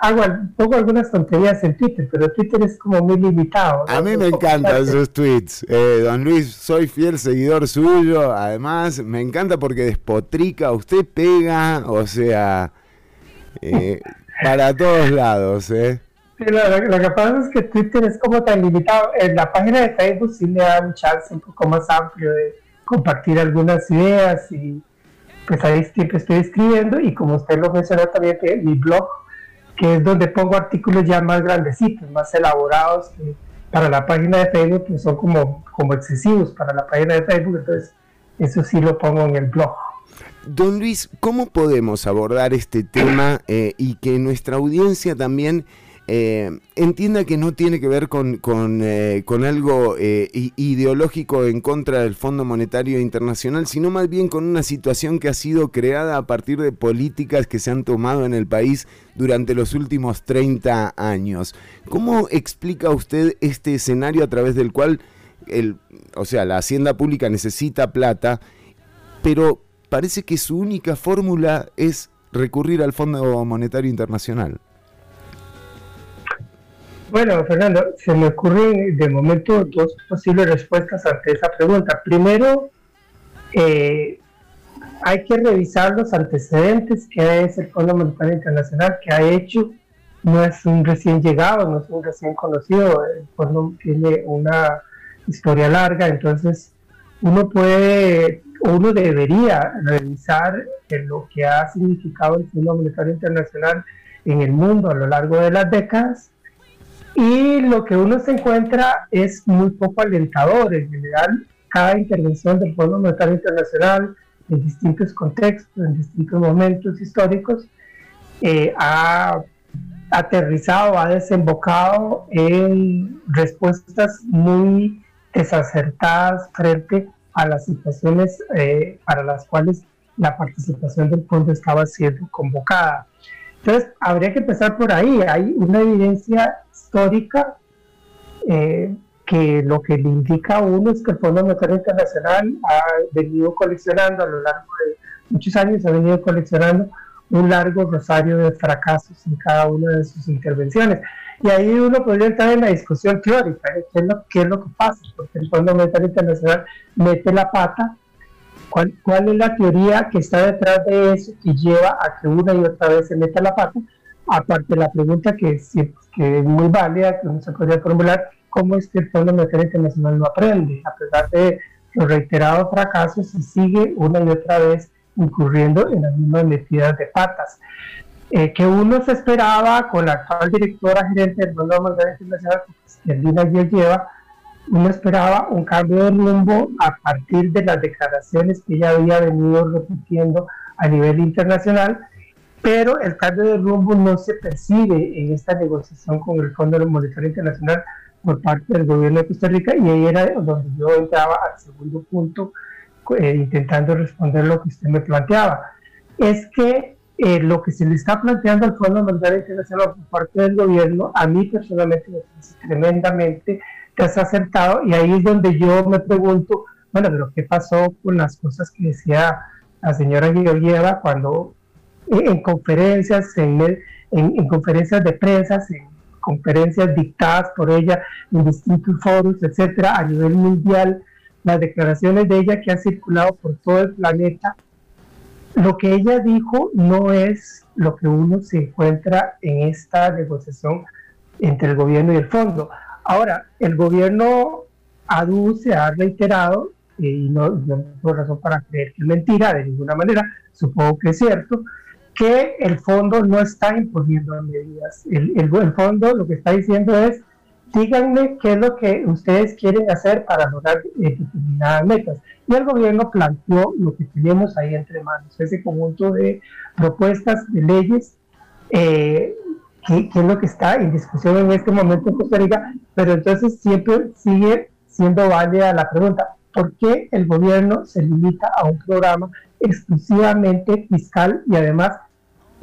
hago, pongo algunas tonterías en Twitter, pero Twitter es como muy limitado. A mí me encantan sus tweets. Eh, don Luis, soy fiel seguidor suyo. Además, me encanta porque despotrica, usted pega, o sea, eh, *laughs* para todos lados, ¿eh? Lo- lo que pasa es que Twitter es como tan limitado. En la página de Facebook sí le da un chance un poco más amplio de compartir algunas ideas y pues ahí siempre estoy escribiendo y como usted lo mencionó también, que mi blog, que es donde pongo artículos ya más grandecitos, más elaborados, que para la página de Facebook pues son como, como excesivos para la página de Facebook, entonces eso sí lo pongo en el blog. Don Luis, ¿cómo podemos abordar este tema eh, y que nuestra audiencia también eh, entienda que no tiene que ver con, con, eh, algo eh, ideológico en contra del Fondo Monetario Internacional, sino más bien con una situación que ha sido creada a partir de políticas que se han tomado en el país durante los últimos 30 años? ¿Cómo explica usted este escenario a través del cual, el, o sea, la hacienda pública necesita plata, pero parece que su única fórmula es recurrir al Fondo Monetario Internacional. Bueno, Fernando, se me ocurren de momento dos posibles respuestas ante esa pregunta. Primero, eh, hay que revisar los antecedentes que es el Fondo Monetario Internacional, que ha hecho. No es un recién llegado, no es un recién conocido. El fondo tiene una historia larga, entonces uno puede, uno debería revisar lo que ha significado el Fondo Monetario Internacional en el mundo a lo largo de las décadas y lo que uno se encuentra es muy poco alentador. En general, cada intervención del Fondo Monetario Internacional en distintos contextos, en distintos momentos históricos, eh, ha aterrizado, ha desembocado en respuestas muy desacertadas frente a las situaciones eh, para las cuales la participación del fondo estaba siendo convocada. Entonces, habría que empezar por ahí. Hay una evidencia histórica eh, que lo que le indica a uno es que el Fondo Monetario Internacional ha venido coleccionando a lo largo de muchos años, ha venido coleccionando un largo rosario de fracasos en cada una de sus intervenciones. Y ahí uno podría entrar en la discusión teórica, ¿eh? ¿qué es lo, qué es lo que pasa? Porque el Fondo Monetario Internacional mete la pata. ¿Cuál, ¿Cuál es la teoría que está detrás de eso que lleva a que una y otra vez se meta la pata? Aparte la pregunta que, que es muy válida, que uno se podría formular, ¿cómo es que el Fondo Monetario Internacional no aprende? A pesar de los reiterados fracasos, y sigue una y otra vez incurriendo en las mismas metidas de patas. Eh, que uno se esperaba con la actual directora gerente del Fondo Monetario Internacional, ayer lleva, uno esperaba un cambio de rumbo a partir de las declaraciones que ella había venido repitiendo a nivel internacional, pero el cambio de rumbo no se percibe en esta negociación con el Fondo Monetario Internacional por parte del gobierno de Costa Rica y ahí era donde yo entraba al segundo punto eh, intentando responder lo que usted me planteaba. Es que eh, lo que se le está planteando al Fondo Monetario Internacional por parte del gobierno, a mí personalmente me parece tremendamente desacertado y ahí es donde yo me pregunto, bueno, pero ¿qué pasó con las cosas que decía la señora Georgieva cuando en, en conferencias, en, en- en conferencias de prensa, en conferencias dictadas por ella en distintos foros, etcétera, a nivel mundial, las declaraciones de ella que han circulado por todo el planeta, lo que ella dijo no es lo que uno se encuentra en esta negociación entre el gobierno y el fondo. Ahora, el gobierno aduce, ha reiterado, eh, y no, no tengo razón para creer que es mentira, de ninguna manera, supongo que es cierto, que el fondo no está imponiendo medidas. El, el- el fondo lo que está diciendo es, díganme qué es lo que ustedes quieren hacer para lograr eh, determinadas metas. Y el gobierno planteó lo que tenemos ahí entre manos, ese conjunto de propuestas de leyes eh, que, es lo que está en discusión en este momento en Costa Rica, pero entonces siempre sigue siendo válida la pregunta, ¿por qué el gobierno se limita a un programa exclusivamente fiscal y además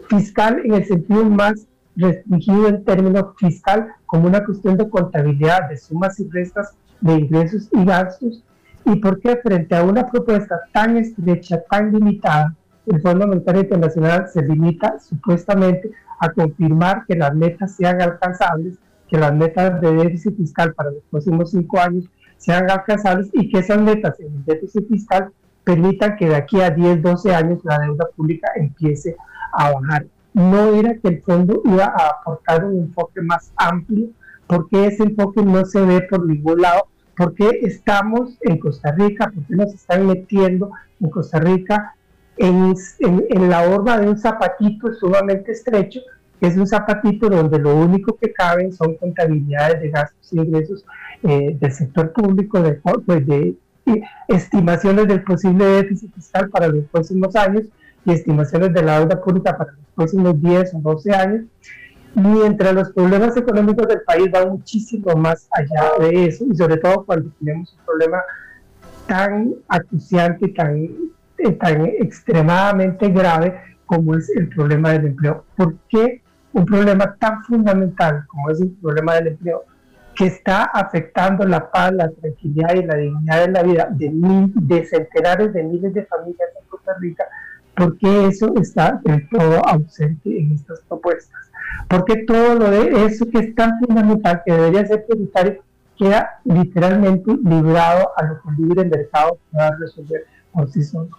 fiscal en el sentido más restringido en términos fiscal como una cuestión de contabilidad de sumas y restas de ingresos y gastos y por qué frente a una propuesta tan estrecha, tan limitada, el Fondo Monetario Internacional se limita supuestamente a confirmar que las metas sean alcanzables, que las metas de déficit fiscal para los próximos cinco años sean alcanzables y que esas metas en el déficit fiscal permitan que de aquí a 10, 12 años la deuda pública empiece a bajar. No era que el fondo iba a aportar un enfoque más amplio, porque ese enfoque no se ve por ningún lado, porque estamos en Costa Rica, porque nos están metiendo en Costa Rica en, en, en la horma de un zapatito sumamente estrecho, que es un zapatito donde lo único que caben son contabilidades de gastos y ingresos eh, del sector público, de, pues de estimaciones del posible déficit fiscal para los próximos años y estimaciones de la deuda pública para los próximos 10 o 12 años, mientras los problemas económicos del país van muchísimo más allá de eso, y sobre todo cuando tenemos un problema tan acuciante, tan, eh, tan extremadamente grave como es el problema del empleo. ¿Por qué un problema tan fundamental como es el problema del empleo, que está afectando la paz, la tranquilidad y la dignidad de la vida de, mil, de centenares de miles de familias en Costa Rica, ¿por qué eso está del todo ausente en estas propuestas? Porque todo lo de eso que es tan fundamental, que debería ser prioritario, queda literalmente librado a lo que el libre mercado pueda resolver por sí solo.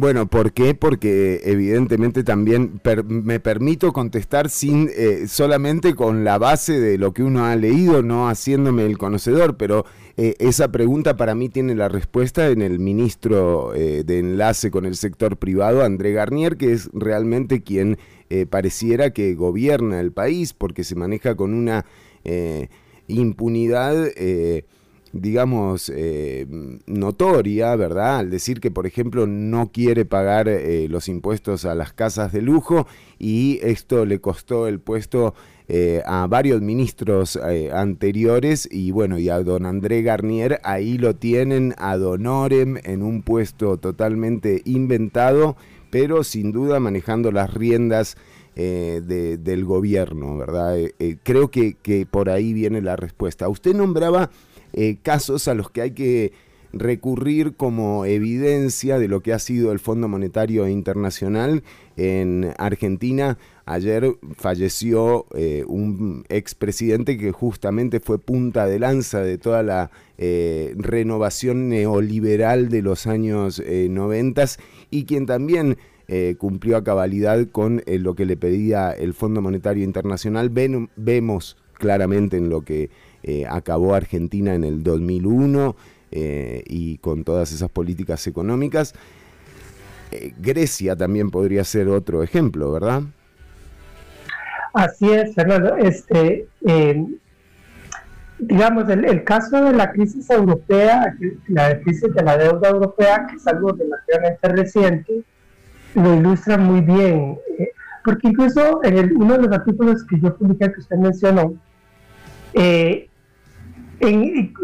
Bueno, ¿por qué? Porque evidentemente también per me permito contestar sin eh, solamente con la base de lo que uno ha leído, no haciéndome el conocedor, pero eh, esa pregunta para mí tiene la respuesta en el ministro eh, de enlace con el sector privado, André Garnier, que es realmente quien eh, pareciera que gobierna el país porque se maneja con una impunidad digamos, eh, notoria, ¿verdad? Al decir que, por ejemplo, no quiere pagar eh, los impuestos a las casas de lujo y esto le costó el puesto eh, a varios ministros anteriores y bueno, y a don André Garnier ahí lo tienen ad honorem en un puesto totalmente inventado, pero sin duda manejando las riendas de- del gobierno, ¿verdad? Creo que, que por ahí viene la respuesta. Usted nombraba eh, casos a los que hay que recurrir como evidencia de lo que ha sido el Fondo Monetario Internacional en Argentina. Ayer falleció eh, un expresidente que justamente fue punta de lanza de toda la eh, renovación neoliberal de los años eh, 90 y quien también eh, cumplió a cabalidad con eh, lo que le pedía el Fondo Monetario Internacional. Vemos claramente en lo que eh, acabó Argentina en el 2001 eh, y con todas esas políticas económicas. Eh, Grecia también podría ser otro ejemplo, ¿verdad? Así es, Fernando. Este, digamos, el, caso de la crisis europea, la crisis de la deuda europea, que es algo relativamente reciente, lo ilustra muy bien. porque incluso en el- uno de los artículos que yo publiqué que usted mencionó, eh, en-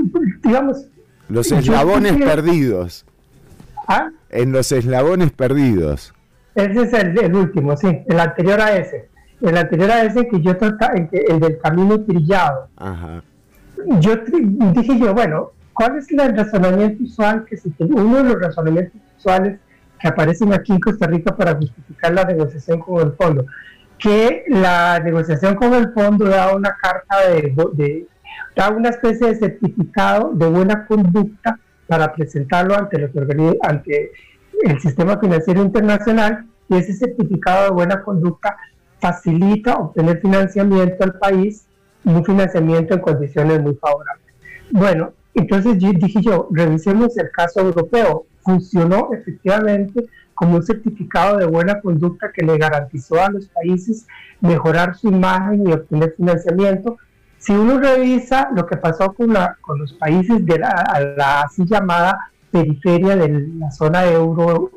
digamos, Los eslabones perdidos. ¿ah? En los eslabones perdidos. Ese es el, el último, sí, el anterior a ese. El anterior a ese que yo trataba, el, el del camino trillado. Ajá. Yo dije yo, bueno, ¿cuál es el razonamiento usual que se tiene? Uno de los razonamientos usuales que aparecen aquí en Costa Rica para justificar la negociación con el fondo, que la negociación con el fondo da una carta de, de- da una especie de certificado de buena conducta para presentarlo ante los ante el sistema financiero internacional y ese certificado de buena conducta facilita obtener financiamiento al país un financiamiento en condiciones muy favorables. Bueno, entonces yo- dije yo, revisemos el caso europeo. Funcionó efectivamente como un certificado de buena conducta que le garantizó a los países mejorar su imagen y obtener financiamiento. Si uno revisa lo que pasó con, la- con los países de la, así llamada periferia de la zona euro,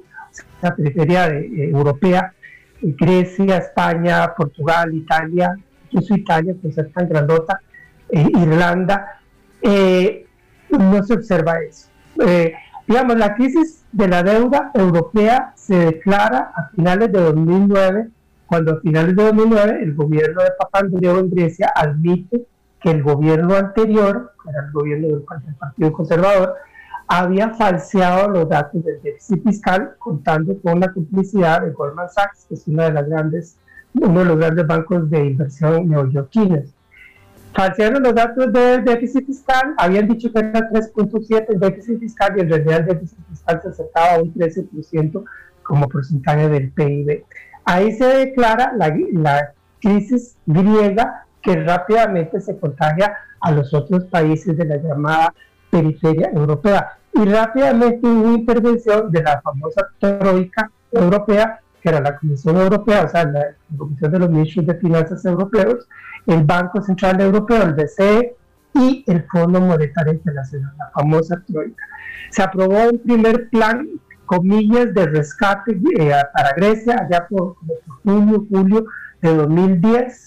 la periferia de- eh, europea, eh, Grecia, España, Portugal, Italia, incluso Italia, que es tan grandota, eh, Irlanda, no se observa eso. Digamos, la crisis de la deuda europea se declara a finales de 2009, cuando a finales de 2009 el gobierno de Papandreou en Grecia admite que el gobierno anterior, que era el gobierno del, Partido Conservador, había falseado los datos del déficit fiscal contando con la complicidad de Goldman Sachs, que es una de las grandes, uno de los grandes bancos de inversión neoyorquinos. Falsearon los datos del déficit fiscal, habían dicho que era 3.7 el déficit fiscal y en realidad el déficit fiscal se acercaba a un 13% como porcentaje del PIB. Ahí se declara la, la crisis griega que rápidamente se contagia a los otros países de la llamada periferia europea. Y rápidamente hubo intervención de la famosa troika europea, que era la Comisión Europea, o sea, la Comisión de los Ministros de Finanzas Europeos, el Banco Central Europeo, el BCE, y el Fondo Monetario Internacional, la famosa troika. Se aprobó un primer plan, comillas, de rescate eh, para Grecia, allá por, por junio, julio de 2010,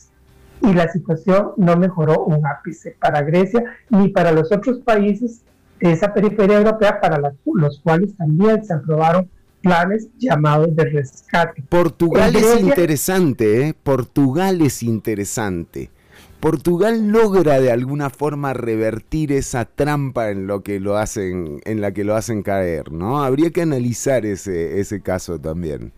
y la situación no mejoró un ápice para Grecia ni para los otros países de esa periferia europea para la- los cuales también se aprobaron planes llamados de rescate. Portugal es interesante, ¿eh? Portugal es interesante. Portugal logra de alguna forma revertir esa trampa en lo que lo hacen, en la que lo hacen caer, ¿no? Habría que analizar ese, ese caso también.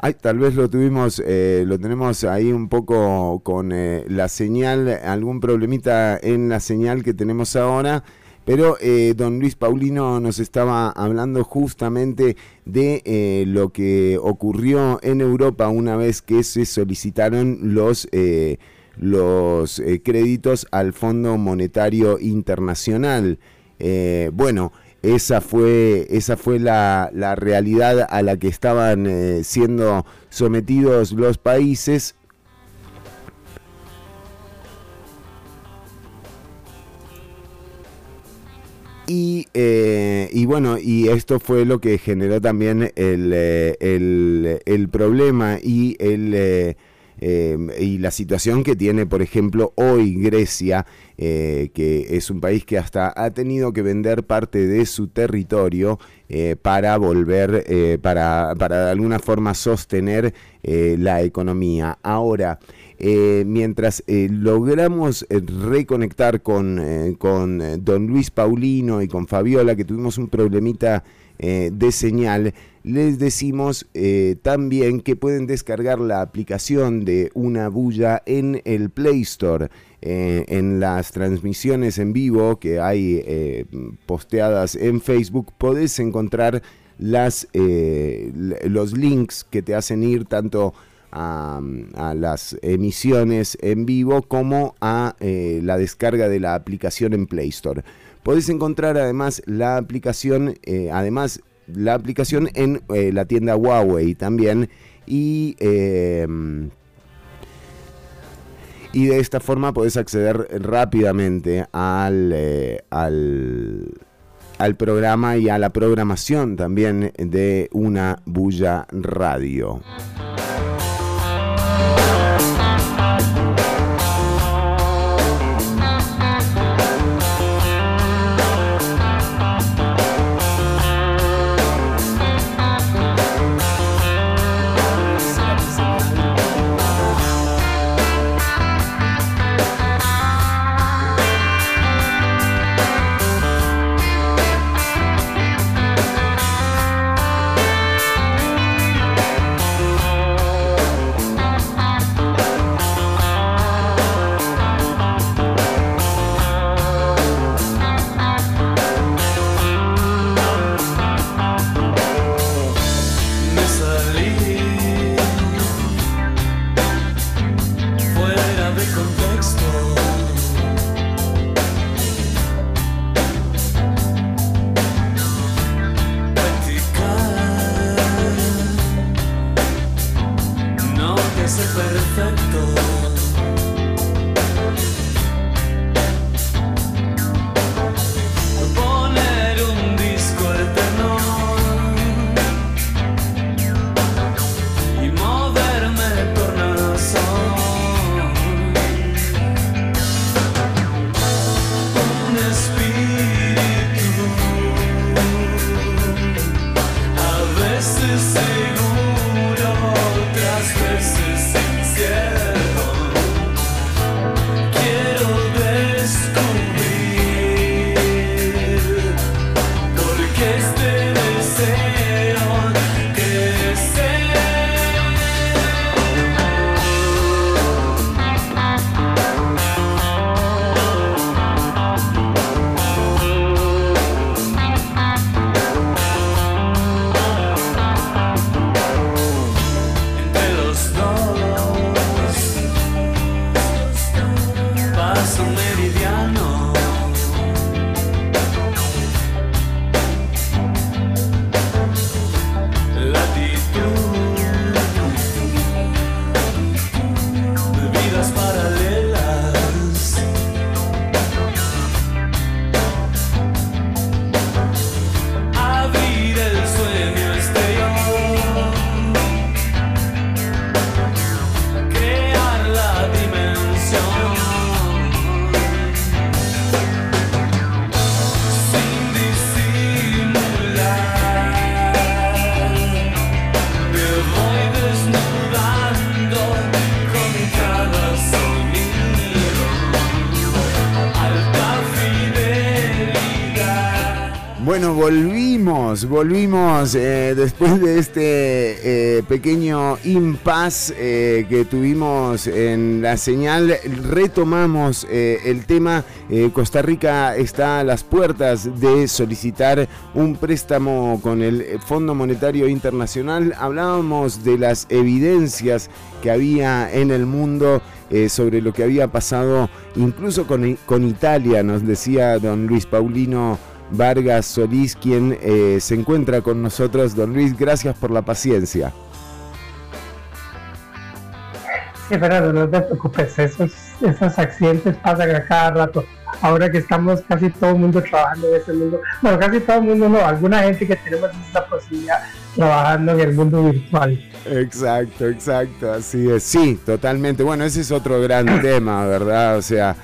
Ay, tal vez lo tuvimos, eh, lo tenemos ahí un poco con eh, la señal, algún problemita en la señal que tenemos ahora. Pero eh, don Luis Paulino nos estaba hablando justamente de eh, lo que ocurrió en Europa una vez que se solicitaron los, eh, los eh, créditos al Fondo Monetario Internacional. Eh, bueno, esa fue, esa fue la, la realidad a la que estaban eh, siendo sometidos los países. Y, eh, y, bueno, y esto fue lo que generó también el, eh, el, el problema y el, eh, y la situación que tiene, por ejemplo, hoy Grecia, eh, que es un país que hasta ha tenido que vender parte de su territorio eh, para volver, eh, para, para de alguna forma sostener la economía. Ahora, mientras logramos reconectar con, con don Luis Paulino y con Fabiola, que tuvimos un problemita eh, de señal, les decimos eh, también que pueden descargar la aplicación de Una Bulla en el Play Store. Eh, en las transmisiones en vivo que hay posteadas en Facebook, podés encontrar los links que te hacen ir tanto a, las emisiones en vivo como a la descarga de la aplicación en Play Store. Podés encontrar además la aplicación, eh, además la aplicación en eh, la tienda Huawei también y eh, y de esta forma podés acceder rápidamente al, eh, al, al programa y a la programación también de una bulla radio. Volvimos, eh, después de este eh, pequeño impas eh, que tuvimos en la señal. Retomamos eh, el tema. Costa Rica está a las puertas de solicitar un préstamo con el Fondo Monetario Internacional. Hablábamos de las evidencias que había en el mundo sobre lo que había pasado incluso con, con Italia, nos decía don Luis Paulino. Vargas Solís, quien eh, se encuentra con nosotros. Don Luis, gracias por la paciencia. Sí, Fernando, no te preocupes, esos, esos accidentes pasan a cada rato. ahora que estamos casi todo el mundo trabajando en ese mundo. Bueno, casi todo el mundo no, alguna gente que tenemos esa posibilidad trabajando en el mundo virtual. Exacto, exacto, así es. Sí, totalmente. Bueno, ese es otro gran *clears throat* tema, ¿verdad? O sea,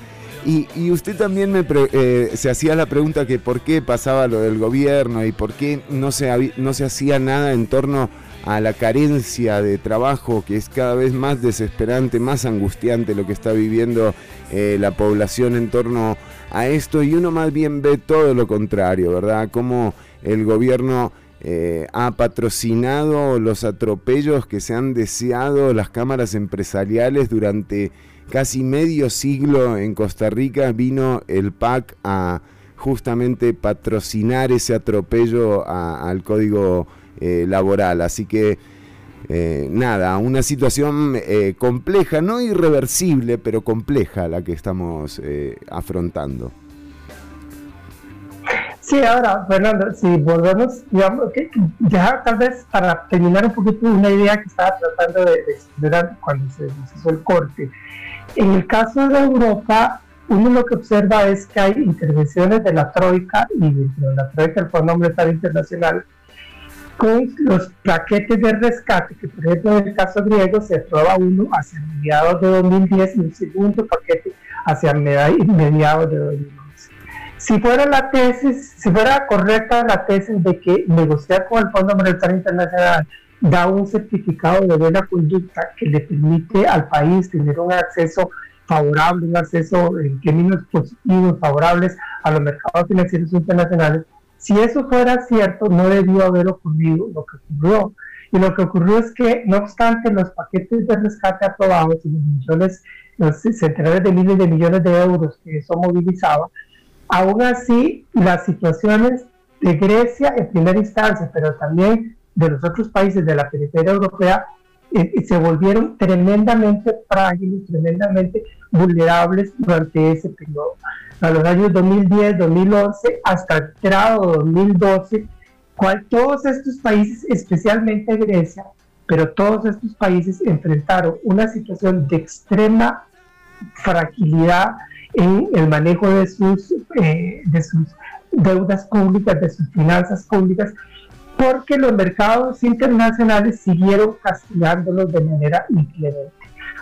y, y usted también me pre- eh, se hacía la pregunta que por qué pasaba lo del gobierno y por qué no se, no se hacía nada en torno a la carencia de trabajo que es cada vez más desesperante, más angustiante lo que está viviendo eh, la población en torno a esto y uno más bien ve todo lo contrario, ¿verdad? Como el gobierno eh, ha patrocinado los atropellos que se han deseado las cámaras empresariales durante casi medio siglo en Costa Rica vino el PAC a justamente patrocinar ese atropello a- al código eh, laboral. Así que eh, nada, una situación eh, compleja, no irreversible, pero compleja la que estamos eh, afrontando. Sí, ahora, Fernando, si volvemos, digamos, que ya tal vez para terminar un poquito una idea que estaba tratando de explorar cuando se hizo el corte. En el caso de Europa, uno lo que observa es que hay intervenciones de la Troika y de la Troika, el Fondo Monetario Internacional, con los paquetes de rescate, que por ejemplo en el caso griego se aprueba uno hacia mediados de 2010 y un segundo paquete hacia mediados de 2011. Si fuera la tesis, si fuera correcta la tesis de que negociar con el Fondo Monetario Internacional da un certificado de buena conducta que le permite al país tener un acceso favorable, un acceso en términos positivos, favorables a los mercados financieros internacionales, si eso fuera cierto, no debió haber ocurrido lo que ocurrió. Y lo que ocurrió es que, no obstante los paquetes de rescate aprobados y los millones, los centenares de miles de millones de euros que eso movilizaba, aún así las situaciones de Grecia en primera instancia, pero también de los otros países de la periferia europea, eh, eh, se volvieron tremendamente frágiles, tremendamente vulnerables durante ese periodo. A los años 2010, 2011, hasta el grado 2012, cual todos estos países, especialmente Grecia, pero todos estos países enfrentaron una situación de extrema fragilidad en el manejo de sus, eh, de sus deudas públicas, de sus finanzas públicas, porque los mercados internacionales siguieron castigándolos de manera inclemente.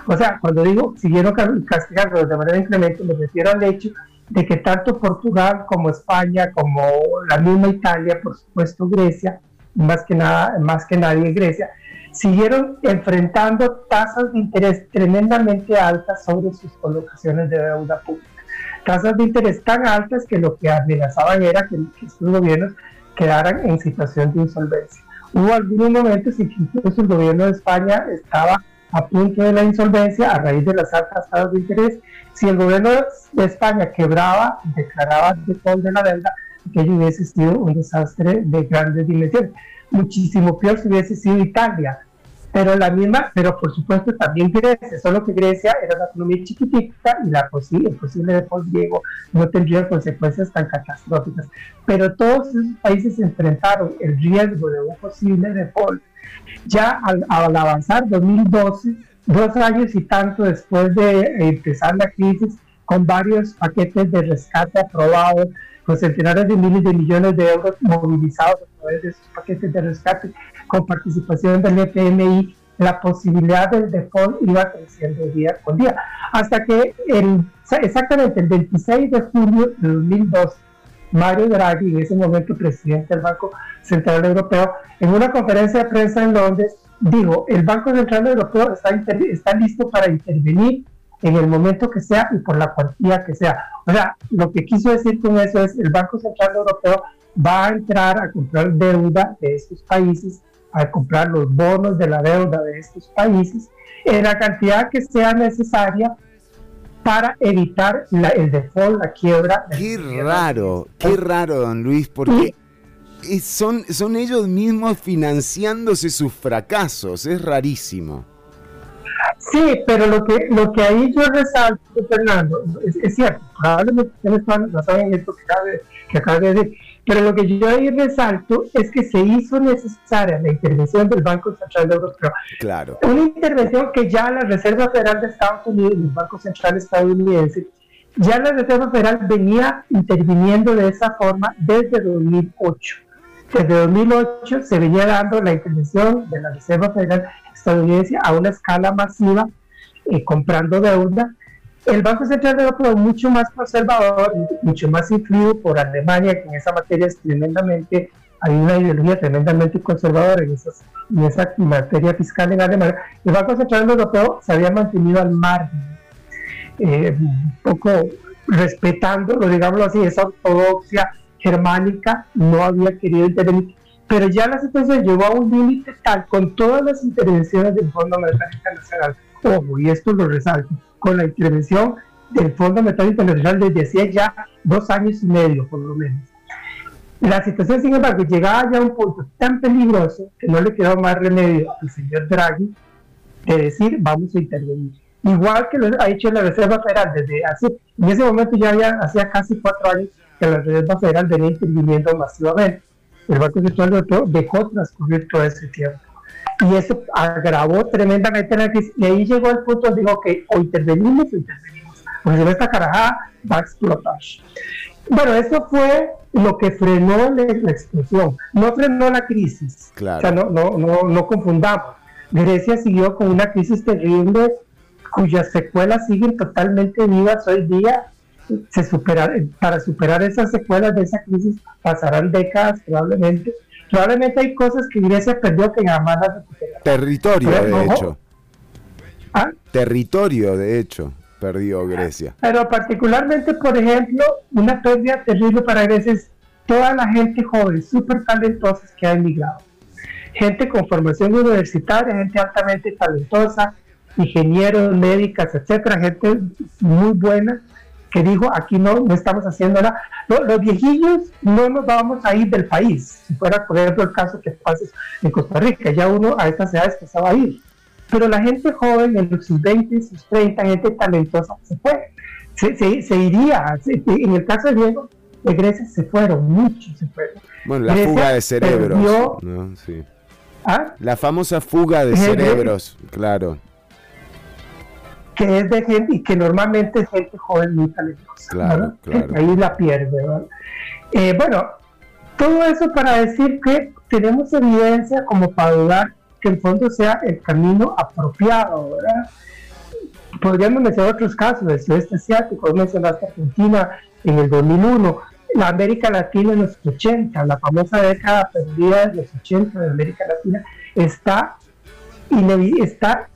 O sea, cuando digo siguieron ca- castigándolos de manera inclemente, me refiero al hecho de que tanto Portugal como España, como la misma Italia, por supuesto Grecia, más que nada, más que nadie Grecia, siguieron enfrentando tasas de interés tremendamente altas sobre sus colocaciones de deuda pública. Tasas de interés tan altas que lo que amenazaban era que, que estos gobiernos quedaran en situación de insolvencia. Hubo algunos momentos en que incluso el gobierno de España estaba a punto de la insolvencia a raíz de las altas tasas de interés. Si el gobierno de España quebraba, declaraba default de la deuda, aquello hubiese sido un desastre de grandes dimensiones. Muchísimo peor si hubiese sido Italia, pero la misma, pero por supuesto también Grecia, solo que Grecia era una economía chiquitita y la posi- el posible default griego no tendría consecuencias tan catastróficas. Pero todos esos países enfrentaron el riesgo de un posible default ya al, al avanzar 2012, dos años y tanto después de empezar la crisis, con varios paquetes de rescate aprobados, con centenares de miles de millones de euros movilizados a través de esos paquetes de rescate, con participación del FMI, la posibilidad del default iba creciendo día con día, hasta que el, exactamente el 26 de julio de 2012, Mario Draghi, en ese momento presidente del Banco Central Europeo, en una conferencia de prensa en Londres, dijo, el Banco Central Europeo está, está listo para intervenir en el momento que sea y por la cuantía que sea. O sea, lo que quiso decir con eso es, el Banco Central Europeo va a entrar a comprar deuda de estos países, a comprar los bonos de la deuda de estos países, en la cantidad que sea necesaria para evitar la- el default, la quiebra. Qué raro, qué raro, don Luis, porque son, son ellos mismos financiándose sus fracasos, es rarísimo. Sí, pero lo que, lo que ahí yo resalto, Fernando, es, es cierto, probablemente ustedes no saben esto que acabo, de, que acabo de decir, pero lo que yo ahí resalto es que se hizo necesaria la intervención del Banco Central Europeo. Claro. Una intervención que ya la Reserva Federal de Estados Unidos el Banco Central estadounidense Ya la Reserva Federal venía interviniendo de esa forma desde 2008. Desde 2008 se venía dando la intervención de la Reserva Federal a una escala masiva, eh, comprando deuda. El Banco Central Europeo es mucho más conservador, mucho más influido por Alemania, que en esa materia es tremendamente, hay una ideología tremendamente conservadora en, esa materia fiscal en Alemania. El Banco Central Europeo se había mantenido al margen eh, un poco respetándolo, digámoslo así, esa ortodoxia germánica no había querido intervenir. Pero ya la situación llegó a un límite tal con todas las intervenciones del Fondo Monetario Internacional. Ojo, y esto lo resalto, con la intervención del Fondo Monetario Internacional desde hacía ya dos años y medio, por lo menos. La situación, sin embargo, llegaba ya a un punto tan peligroso que no le quedó más remedio al señor Draghi de decir vamos a intervenir. Igual que lo ha hecho la Reserva Federal desde hace, en ese momento ya había, hacía casi cuatro años que la Reserva Federal venía interviniendo masivamente. El Banco Central Europeo dejó transcurrir todo ese tiempo. Y eso agravó tremendamente la crisis. Y ahí llegó el punto donde dijo que o intervenimos o intervenimos. Porque si no esta carajada va a explotar. Bueno, eso fue lo que frenó la, la explosión. No frenó la crisis. Claro. O sea, no, no, no, no confundamos. Grecia siguió con una crisis terrible cuyas secuelas siguen totalmente vivas hoy día. Se superar, para superar esas secuelas de esa crisis pasarán décadas probablemente. Probablemente hay cosas que Grecia perdió que jamás las recuperará. Territorio, de hecho. ¿Ah? Territorio, de hecho, perdió Grecia. Pero particularmente, por ejemplo, una pérdida terrible para Grecia es toda la gente joven, súper talentosa que ha emigrado. Gente con formación universitaria, gente altamente talentosa, ingenieros, médicas, etcétera, gente muy buena que dijo aquí no, no estamos haciendo nada. Lo- Los, viejillos no nos vamos a ir del país. Si fuera, por ejemplo, el caso que pasa en Costa Rica, ya uno a estas edades empezaba a ir. Pero la gente joven, en sus 20, sus 30, gente talentosa, se fue. Se, se- se iría. Se- en el caso de Diego, de Grecia se fueron, muchos se fueron. Bueno, la Grecia fuga de cerebros. perdió- ¿no? Sí. ¿Ah? La famosa fuga de cerebros, claro, que es de gente y que normalmente es gente joven muy talentosa. Claro, claro. Ahí la pierde. ¿verdad? Eh, bueno, todo eso para decir que tenemos evidencia como para dudar que el fondo sea el camino apropiado, ¿verdad? Podríamos mencionar otros casos del sudeste asiático, mencionaste Argentina en el 2001, la América Latina en los 80, la famosa década perdida de los 80 de América Latina, está, está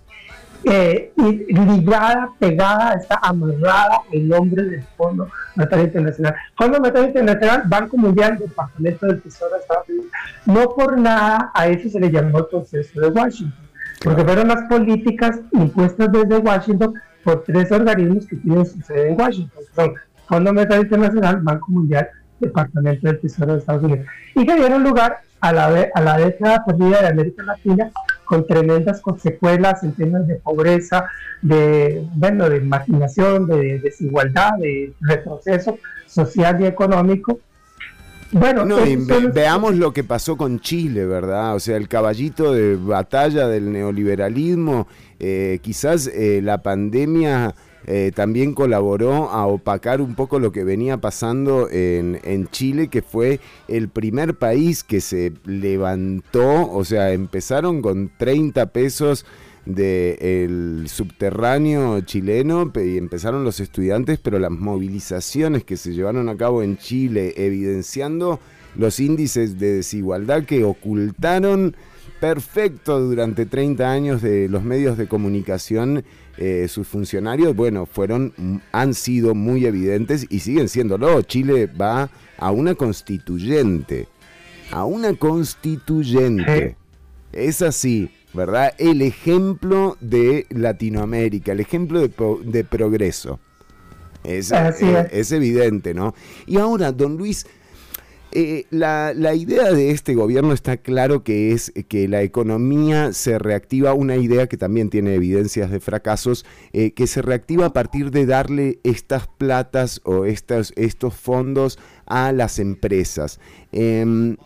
eh, ligada, pegada, está amarrada el nombre del Fondo Monetario Internacional. Fondo Monetario Internacional, Banco Mundial, Departamento del Tesoro de Estados Unidos. No por nada a eso se le llamó el proceso de Washington, porque fueron las políticas impuestas desde Washington por tres organismos que tienen su sede en Washington, que son Fondo Monetario Internacional, Banco Mundial, Departamento del Tesoro de Estados Unidos, y que dieron lugar a la, a la década perdida de América Latina con tremendas con- secuelas en temas de pobreza, de, bueno, de marginación, de desigualdad, de retroceso social y económico. Bueno, No, y esos ve- son los- veamos lo que pasó con Chile, ¿verdad? O sea, el caballito de batalla del neoliberalismo, eh, quizás eh, la pandemia eh, también colaboró a opacar un poco lo que venía pasando en, en Chile, que fue el primer país que se levantó, o sea, empezaron con 30 pesos del subterráneo chileno y empezaron los estudiantes, pero las movilizaciones que se llevaron a cabo en Chile evidenciando los índices de desigualdad que ocultaron perfecto durante 30 años de los medios de comunicación eh, sus funcionarios, bueno, fueron, mm, han sido muy evidentes y siguen siéndolo. Chile va a una constituyente, a una constituyente. Es así, ¿verdad? El ejemplo de Latinoamérica, el ejemplo de, progreso. Es, eh, es. es evidente, ¿no? Y ahora, don Luis, eh, la, la idea de este gobierno está claro que es que la economía se reactiva, una idea que también tiene evidencias de fracasos, eh, que se reactiva a partir de darle estas platas o estas, estos fondos a las empresas. Em,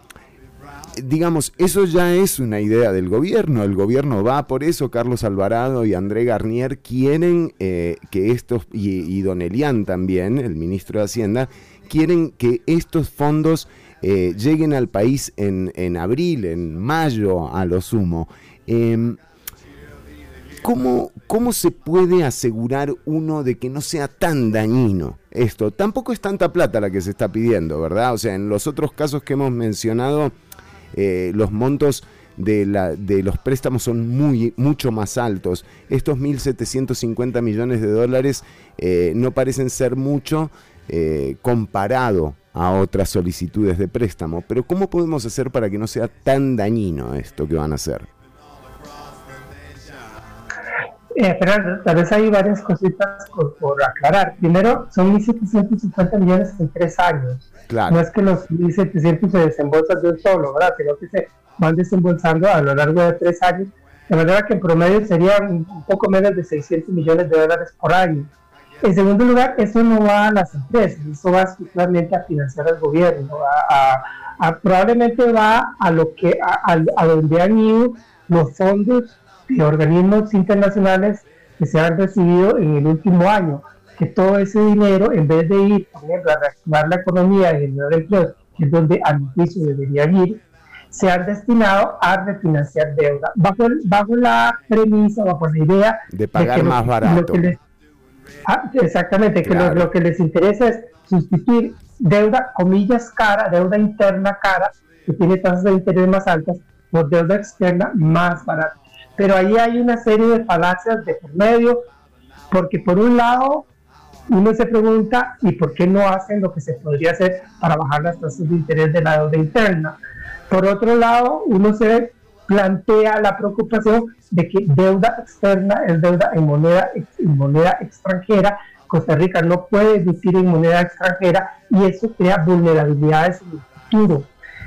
digamos, eso ya es una idea del gobierno. El gobierno va por eso. Carlos Alvarado y André Garnier quieren eh, que estos, y, y Don Elian también, el ministro de Hacienda, quieren que estos fondos eh, lleguen al país en, en abril, en mayo a lo sumo. Em, ¿Cómo, ¿Cómo se puede asegurar uno de que no sea tan dañino esto? Tampoco es tanta plata la que se está pidiendo, ¿verdad? O sea, en los otros casos que hemos mencionado, eh, los montos de, la, de los préstamos son muy, mucho más altos. Estos 1.750 millones de dólares eh, no parecen ser mucho eh, comparado a otras solicitudes de préstamo. Pero ¿cómo podemos hacer para que no sea tan dañino esto que van a hacer? Eh, Fernando, tal vez hay varias cositas por, por aclarar. Primero, son 1.750 millones en tres años. Claro. No es que los 1.700 se desembolsan de un solo, ¿verdad? Sino que se van desembolsando a lo largo de tres años. De manera que en promedio serían un poco menos de 600 millones de dólares por año. En segundo lugar, eso no va a las empresas, eso va exclusivamente a financiar al gobierno. A, a- a- probablemente va a lo que a, donde han ido los fondos de organismos internacionales que se han recibido en el último año. Que todo ese dinero, en vez de ir, por ejemplo, a reactivar la economía y generar empleos, que es donde a mi juicio deberían ir, se han destinado a refinanciar deuda, bajo, bajo la premisa, bajo la idea De pagar que lo- más lo barato. que les- Ah, exactamente, que lo- que les interesa es sustituir deuda, comillas, cara, deuda interna cara, que tiene tasas de interés más altas, por deuda externa más barata. Pero ahí hay una serie de falacias de por medio, porque por un lado uno se pregunta, ¿y por qué no hacen lo que se podría hacer para bajar las tasas de interés de la deuda interna? Por otro lado, uno se plantea la preocupación de que deuda externa es deuda en moneda, en moneda extranjera. Costa Rica no puede emitir en moneda extranjera y eso crea vulnerabilidades en el futuro.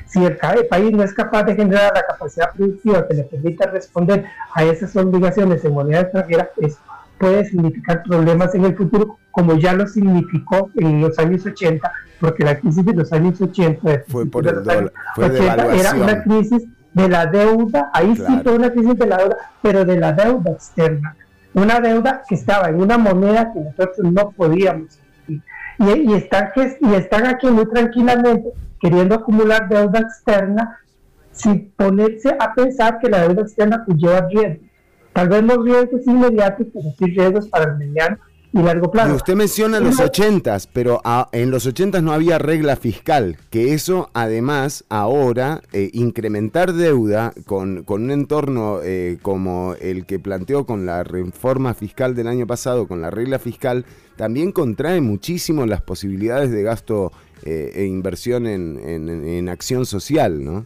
Si el país no es capaz de generar la capacidad productiva que le permita responder a esas obligaciones en moneda extranjera, eso puede significar problemas en el futuro, como ya lo significó en los años 80, porque la crisis de los años 80 de Fue por el dólar, fue 80 era una crisis de la deuda, ahí sí fue una crisis de la deuda, pero de la deuda externa, una deuda que estaba en una moneda que nosotros no podíamos y, y están, y están aquí muy tranquilamente queriendo acumular deuda externa sin ponerse a pensar que la deuda externa conlleva riesgos. Tal vez no riesgos inmediatos, pero sí riesgos para el mediano y largo Y plazo. usted menciona los ochentas, pero a- en los ochentas no había regla fiscal, que eso además ahora eh, incrementar deuda con, con un entorno eh, como el que planteó con la reforma fiscal del año pasado, con la regla fiscal, también contrae muchísimo las posibilidades de gasto eh, e inversión en, en- en acción social, ¿no?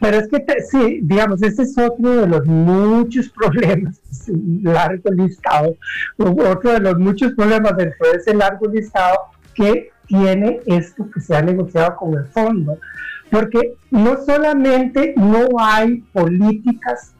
Pero es que, te- sí, digamos, ese es otro de los muchos problemas, *laughs* largo listado, otro de los muchos problemas dentro de ese largo listado que tiene esto que se ha negociado con el fondo. Porque no solamente no hay políticas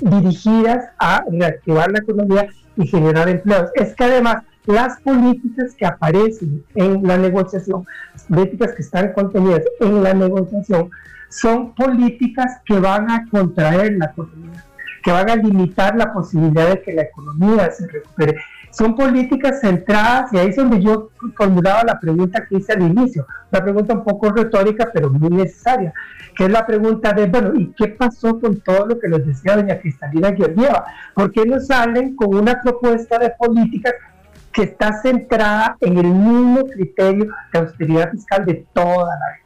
dirigidas a reactivar la economía y generar empleos, es que además las políticas que aparecen en la negociación, políticas que están contenidas en la negociación, son políticas que van a contraer la economía, que van a limitar la posibilidad de que la economía se recupere. Son políticas centradas, y ahí es donde yo formulaba la pregunta que hice al inicio, una pregunta un poco retórica, pero muy necesaria, que es la pregunta de, bueno, ¿y qué pasó con todo lo que les decía doña Cristalina Georgieva? ¿Por qué no salen con una propuesta de políticas que está centrada en el mismo criterio de austeridad fiscal de toda la vida?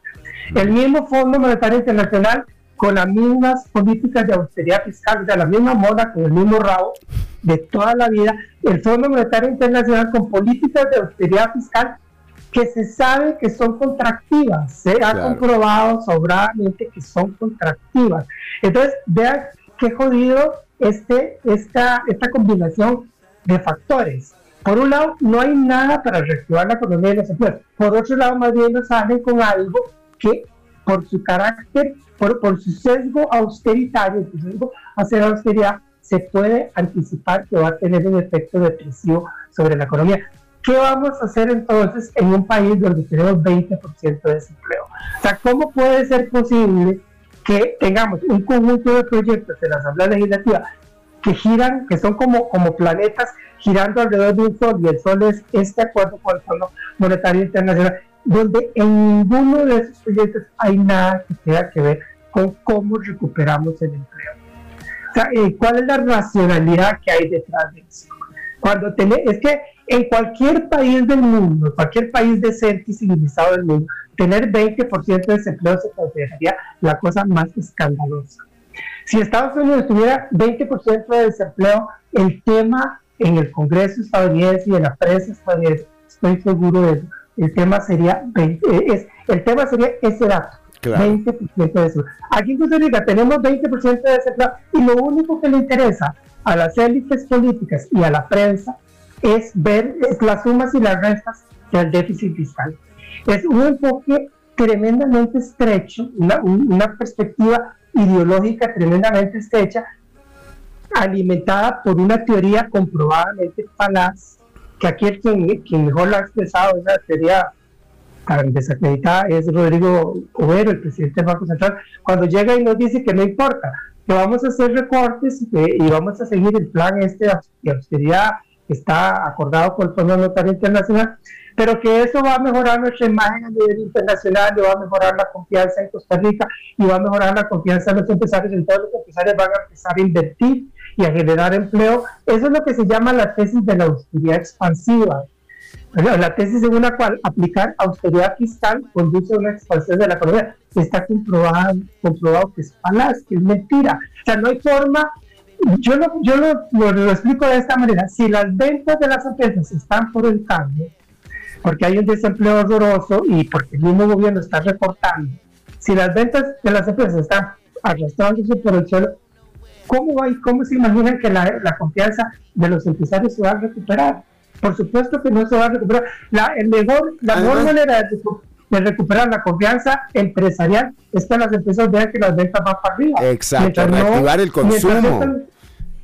El mismo Fondo Monetario Internacional con las mismas políticas de austeridad fiscal, o sea, la misma moda con el mismo rabo de toda la vida, el Fondo Monetario Internacional con políticas de austeridad fiscal que se sabe que son contractivas, se ha comprobado sobradamente que son contractivas. Entonces, vean qué jodido este, esta, esta combinación de factores. Por un lado, no hay nada para reactivar la economía y los empleos. Por otro lado, más bien nos salen con algo que por su carácter, por, por su sesgo austeritario, su sesgo a hacer austeridad, se puede anticipar que va a tener un efecto depresivo sobre la economía. ¿qué vamos a hacer entonces en un país donde tenemos 20% de desempleo? O sea, ¿cómo puede ser posible que tengamos un conjunto de proyectos en la Asamblea Legislativa que giran, que son como, como planetas girando alrededor de un sol, y el sol es este acuerdo con el Fondo Monetario Internacional, donde en ninguno de esos proyectos hay nada que tenga que ver con cómo recuperamos el empleo. O sea, eh, ¿cuál es la racionalidad que hay detrás de eso? Cuando tiene, es que en cualquier país del mundo, cualquier país decente y civilizado del mundo, tener 20% de desempleo se consideraría la cosa más escandalosa. Si Estados Unidos tuviera 20% de desempleo, el tema en el Congreso estadounidense y en la prensa estadounidense, estoy seguro de eso, el tema sería 20, eh, es, el tema sería ese dato. Claro. 20% de desempleo. Aquí en Costa Rica tenemos 20% de desempleo y lo único que le interesa a las élites políticas y a la prensa es ver es las sumas y las restas del déficit fiscal. Es un enfoque tremendamente estrecho, una, un- una perspectiva ideológica tremendamente estrecha, alimentada por una teoría comprobadamente falaz, que aquí el quien, quien mejor la ha expresado, esa teoría tan desacreditada, es Rodrigo Overo, el presidente del Banco Central, cuando llega y nos dice que no importa, que vamos a hacer recortes y, vamos a seguir el plan este de aus- de austeridad que está acordado con el Fondo Monetario Internacional, pero que eso va a mejorar nuestra imagen a nivel internacional, y va a mejorar la confianza en Costa Rica y va a mejorar la confianza de los empresarios, entonces los empresarios van a empezar a invertir y a generar empleo. Eso es lo que se llama la tesis de la austeridad expansiva. Bueno, La tesis en la cual aplicar austeridad fiscal conduce a una expansión de la economía. Está comprobado, comprobado que es falaz, que es mentira. O sea, no hay forma. Yo, lo, yo lo, lo- lo explico de esta manera. Si las ventas de las empresas están por el cambio, porque hay un desempleo horroroso y porque el mismo gobierno está recortando, si las ventas de las empresas están arrastrándose por el suelo, ¿cómo, va y cómo se imaginan que la, la confianza de los empresarios se va a recuperar? Por supuesto que no se va a recuperar. La, el mejor, la mejor manera de, recu- de recuperar la confianza empresarial es que las empresas vean que las ventas van para arriba. Exacto, Mientras no- reactivar el consumo.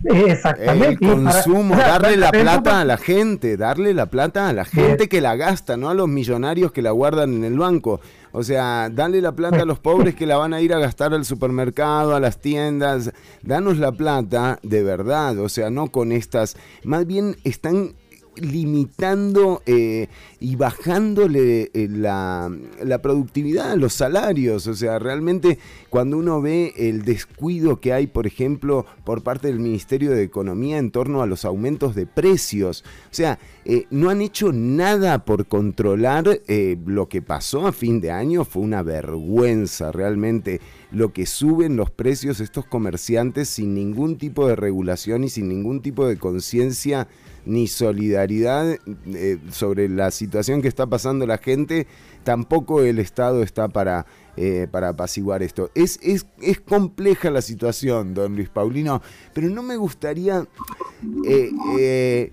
Exactamente. El para- consumo, *laughs* darle la para- plata a la gente, darle la plata a la gente que la gasta, no a los millonarios que la guardan en el banco. O sea, darle la plata a los pobres que la van a ir a gastar al supermercado, a las tiendas. Danos la plata de verdad, o sea, no con estas. Más bien están limitando eh, y bajándole eh, la, la productividad los salarios. O sea, realmente cuando uno ve el descuido que hay, por ejemplo, por parte del Ministerio de Economía en torno a los aumentos de precios. O sea, eh, no han hecho nada por controlar lo que pasó a fin de año. Fue una vergüenza realmente lo que suben los precios estos comerciantes sin ningún tipo de regulación y sin ningún tipo de conciencia ni solidaridad eh, sobre la situación que está pasando la gente, tampoco el Estado está para, eh, para apaciguar esto. Es, es, es compleja la situación, don Luis Paulino, pero no me gustaría eh,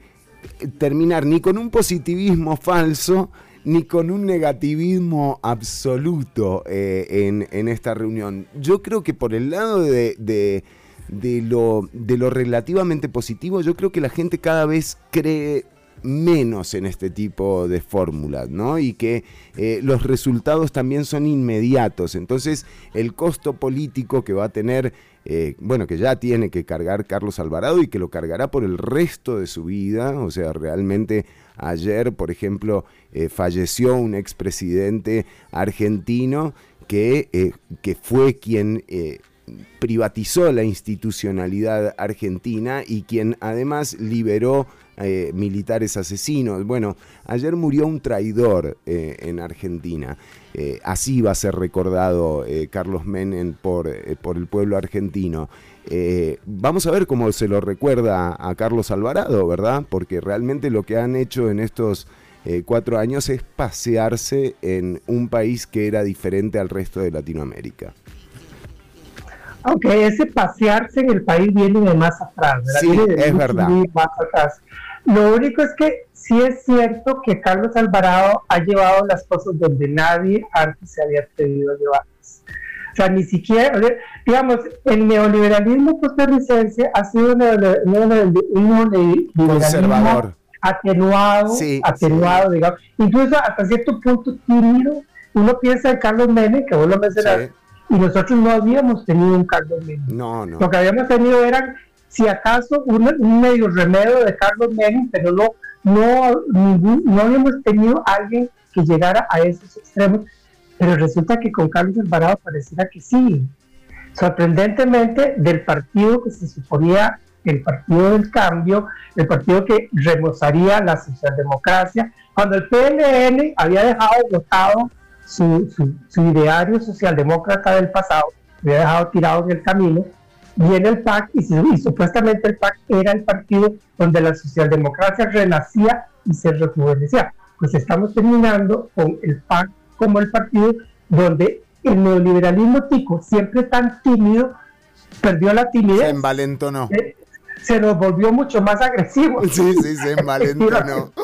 terminar ni con un positivismo falso, ni con un negativismo absoluto en, en esta reunión. Yo creo que por el lado de, de lo, de lo relativamente positivo, yo creo que la gente cada vez cree menos en este tipo de fórmulas, ¿no? Y que eh, los resultados también son inmediatos. Entonces, el costo político que va a tener, eh, bueno, que ya tiene que cargar Carlos Alvarado y que lo cargará por el resto de su vida, o sea, realmente ayer, por ejemplo, eh, falleció un expresidente argentino que, que fue quien privatizó la institucionalidad argentina y quien además liberó eh, militares asesinos. Bueno, ayer murió un traidor eh, en Argentina. Eh, así va a ser recordado Carlos Menem por, el pueblo argentino. Vamos a ver cómo se lo recuerda a Carlos Alvarado, ¿verdad? Porque realmente lo que han hecho en estos cuatro años es pasearse en un país que era diferente al resto de Latinoamérica. Aunque ese pasearse en el país viene de más atrás, ¿verdad? Sí, Viene de es verdad. Más atrás. Lo único es que sí es cierto que Carlos Alvarado ha llevado las cosas donde nadie antes se había atrevido a llevarlas. O sea, ni siquiera, digamos, el neoliberalismo costarricense ha sido un neoliberalismo atenuado, Sí, atenuado, digamos, incluso hasta cierto punto tímido. Uno piensa en Carlos Menem, que vos lo mencionaste, y nosotros no habíamos tenido un Carlos Menem. No, no. Lo que habíamos tenido eran, si acaso, un, un medio remedio de Carlos Menem, pero no, no, ningún- no habíamos tenido alguien que llegara a esos extremos. Pero resulta que con Carlos Alvarado pareciera que sí. Sorprendentemente, del partido que se suponía el partido del cambio, el partido que remozaría la socialdemocracia, cuando el PLN había dejado votado su, su, su ideario socialdemócrata del pasado, había dejado tirado en el camino, viene el PAC y, se- y supuestamente el PAC era el partido donde la socialdemocracia renacía y se rejuvenecía. Pues estamos terminando con el PAC como el partido donde el neoliberalismo tico, siempre tan tímido, perdió la Se timidez, envalentonó. eh, se nos volvió mucho más agresivo. Sí, sí, se envalentonó. *laughs*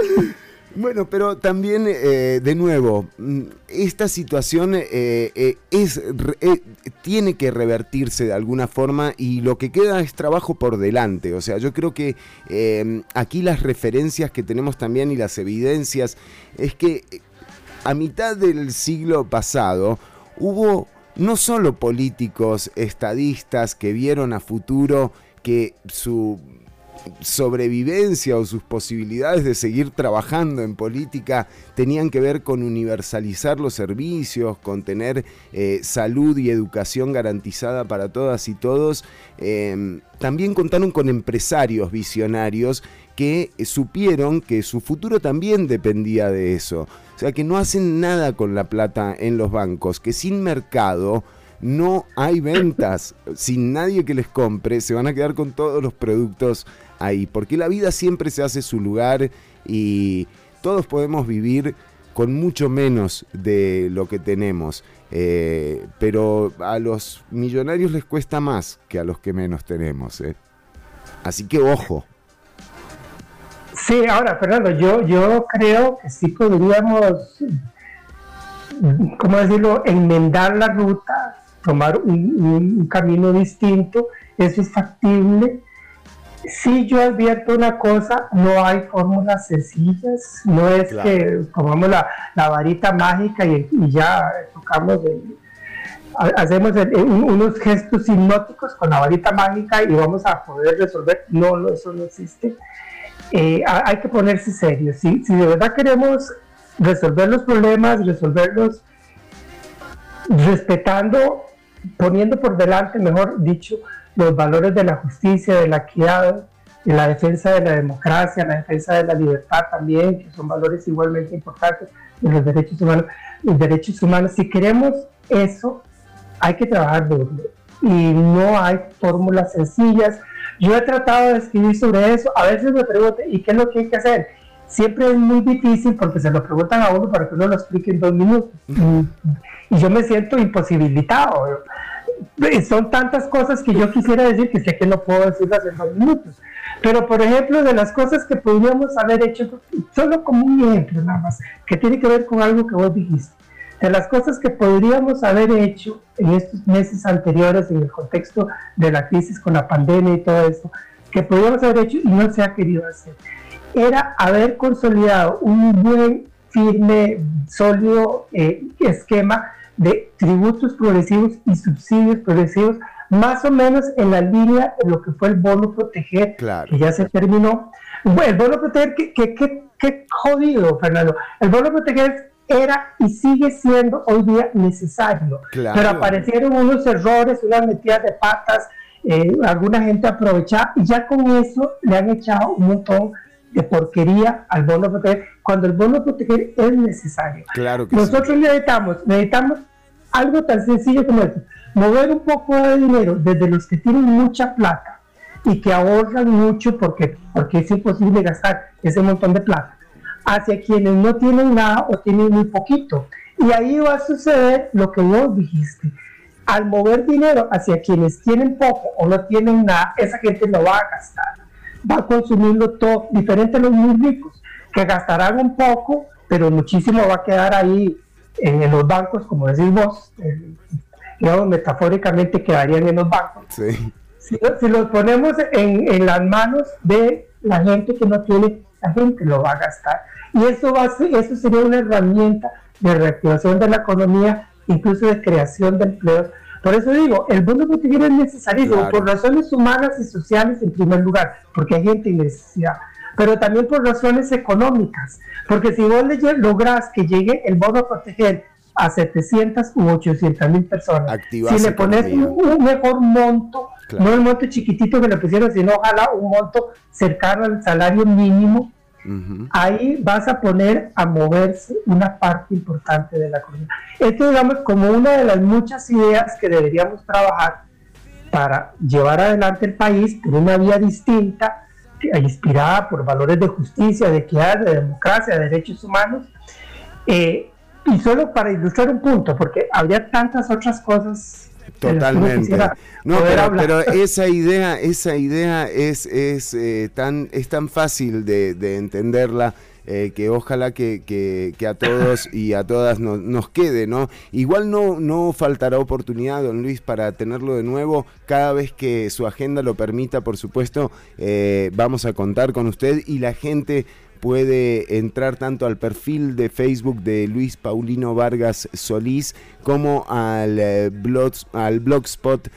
*laughs* Bueno, pero también, eh, de nuevo, mm, esta situación eh, eh, es, eh, tiene que revertirse de alguna forma y lo que queda es trabajo por delante. O sea, yo creo que eh, aquí las referencias que tenemos también y las evidencias es que eh, a mitad del siglo pasado hubo no solo políticos estadistas que vieron a futuro que su sobrevivencia o sus posibilidades de seguir trabajando en política tenían que ver con universalizar los servicios, con tener eh, salud y educación garantizada para todas y todos. Eh, también contaron con empresarios visionarios que supieron que su futuro también dependía de eso. O sea, que no hacen nada con la plata en los bancos, que sin mercado no hay ventas. Sin nadie que les compre, se van a quedar con todos los productos ahí. Porque la vida siempre se hace su lugar y todos podemos vivir con mucho menos de lo que tenemos. Eh, pero a los millonarios les cuesta más que a los que menos tenemos. eh. Así que ojo. Sí, ahora, Fernando, yo, yo creo que sí podríamos, ¿cómo decirlo?, enmendar la ruta, tomar un, camino distinto, eso es factible. Sí, yo advierto una cosa, no hay fórmulas sencillas, no es Claro. que tomamos la, la varita mágica y, y ya tocamos, el- hacemos el- unos gestos hipnóticos con la varita mágica y vamos a poder resolver. No, no, eso no existe eh, ha- hay que ponerse serio. Si, si de verdad queremos resolver los problemas, resolverlos respetando, poniendo por delante, mejor dicho, los valores de la justicia, de la equidad, de la defensa de la democracia, la defensa de la libertad también, que son valores igualmente importantes, de los derechos humanos. Los derechos humanos, si queremos eso, hay que trabajar duro. Y no hay fórmulas sencillas. Yo he tratado de escribir sobre eso. A veces me preguntan, ¿y qué es lo que hay que hacer? Siempre es muy difícil porque se lo preguntan a uno para que uno lo explique en dos minutos. Y, y yo me siento imposibilitado. Eh, Son tantas cosas que yo quisiera decir que sé que no puedo decirlas en dos minutos. Pero, por ejemplo, de las cosas que podríamos haber hecho, solo como un ejemplo nada más, que tiene que ver con algo que vos dijiste de las cosas que podríamos haber hecho en estos meses anteriores en el contexto de la crisis con la pandemia y todo esto, que podríamos haber hecho y no se ha querido hacer, era haber consolidado un buen, firme, sólido eh, esquema de tributos progresivos y subsidios progresivos, más o menos en la línea de lo que fue el bono proteger, Claro. que ya se terminó. Bueno, el bono proteger, que, que, que- que jodido, Fernando. El bono proteger era y sigue siendo hoy día necesario. Claro. Pero aparecieron unos errores, unas metidas de patas, eh, alguna gente aprovechaba y ya con eso le han echado un montón de porquería al bono proteger, cuando el bono proteger es necesario. Claro que sí. Nosotros necesitamos, necesitamos algo tan sencillo como esto, mover un poco de dinero desde los que tienen mucha plata y que ahorran mucho porque, porque es imposible gastar ese montón de plata, hacia quienes no tienen nada o tienen muy poquito. Y ahí va a suceder lo que vos dijiste. Al mover dinero hacia quienes tienen poco o no tienen nada, esa gente lo va a gastar, va a consumirlo todo, diferente a los muy ricos, que gastarán un poco, pero muchísimo va a quedar ahí en, en los bancos, como decís vos, eh, digamos, metafóricamente quedarían en los bancos Sí. si, si los ponemos en, en las manos de la gente que no tiene, la gente lo va a gastar. Y eso, va a ser, eso sería una herramienta de reactivación de la economía, incluso de creación de empleos. Por eso digo, el bono multinivel es necesario Claro. por razones humanas y sociales en primer lugar, porque hay gente en necesidad, pero también por razones económicas, porque si vos lográs que llegue el bono a proteger a 700 u 800 mil personas, si le pones un, un mejor monto, Claro. no el monto chiquitito que le pusieron, sino ojalá un monto cercano al salario mínimo, Ujú. ahí vas a poner a moverse una parte importante de la economía. Esto, digamos, como una de las muchas ideas que deberíamos trabajar para llevar adelante el país por una vía distinta, inspirada por valores de justicia, de equidad, de democracia, de derechos humanos. Eh, y solo para ilustrar un punto, porque habría tantas otras cosas. Totalmente. No, pero, pero esa idea, esa idea es, es, eh, tan, es tan fácil de, de entenderla. Eh, que ojalá que, que- que a todos y a todas nos, nos quede, ¿no? Igual no, no faltará oportunidad, don Luis, para tenerlo de nuevo. Cada vez que su agenda lo permita, por supuesto, eh, vamos a contar con usted y la gente puede entrar tanto al perfil de Facebook de Luis Paulino Vargas Solís como al, eh, blog, al blogspot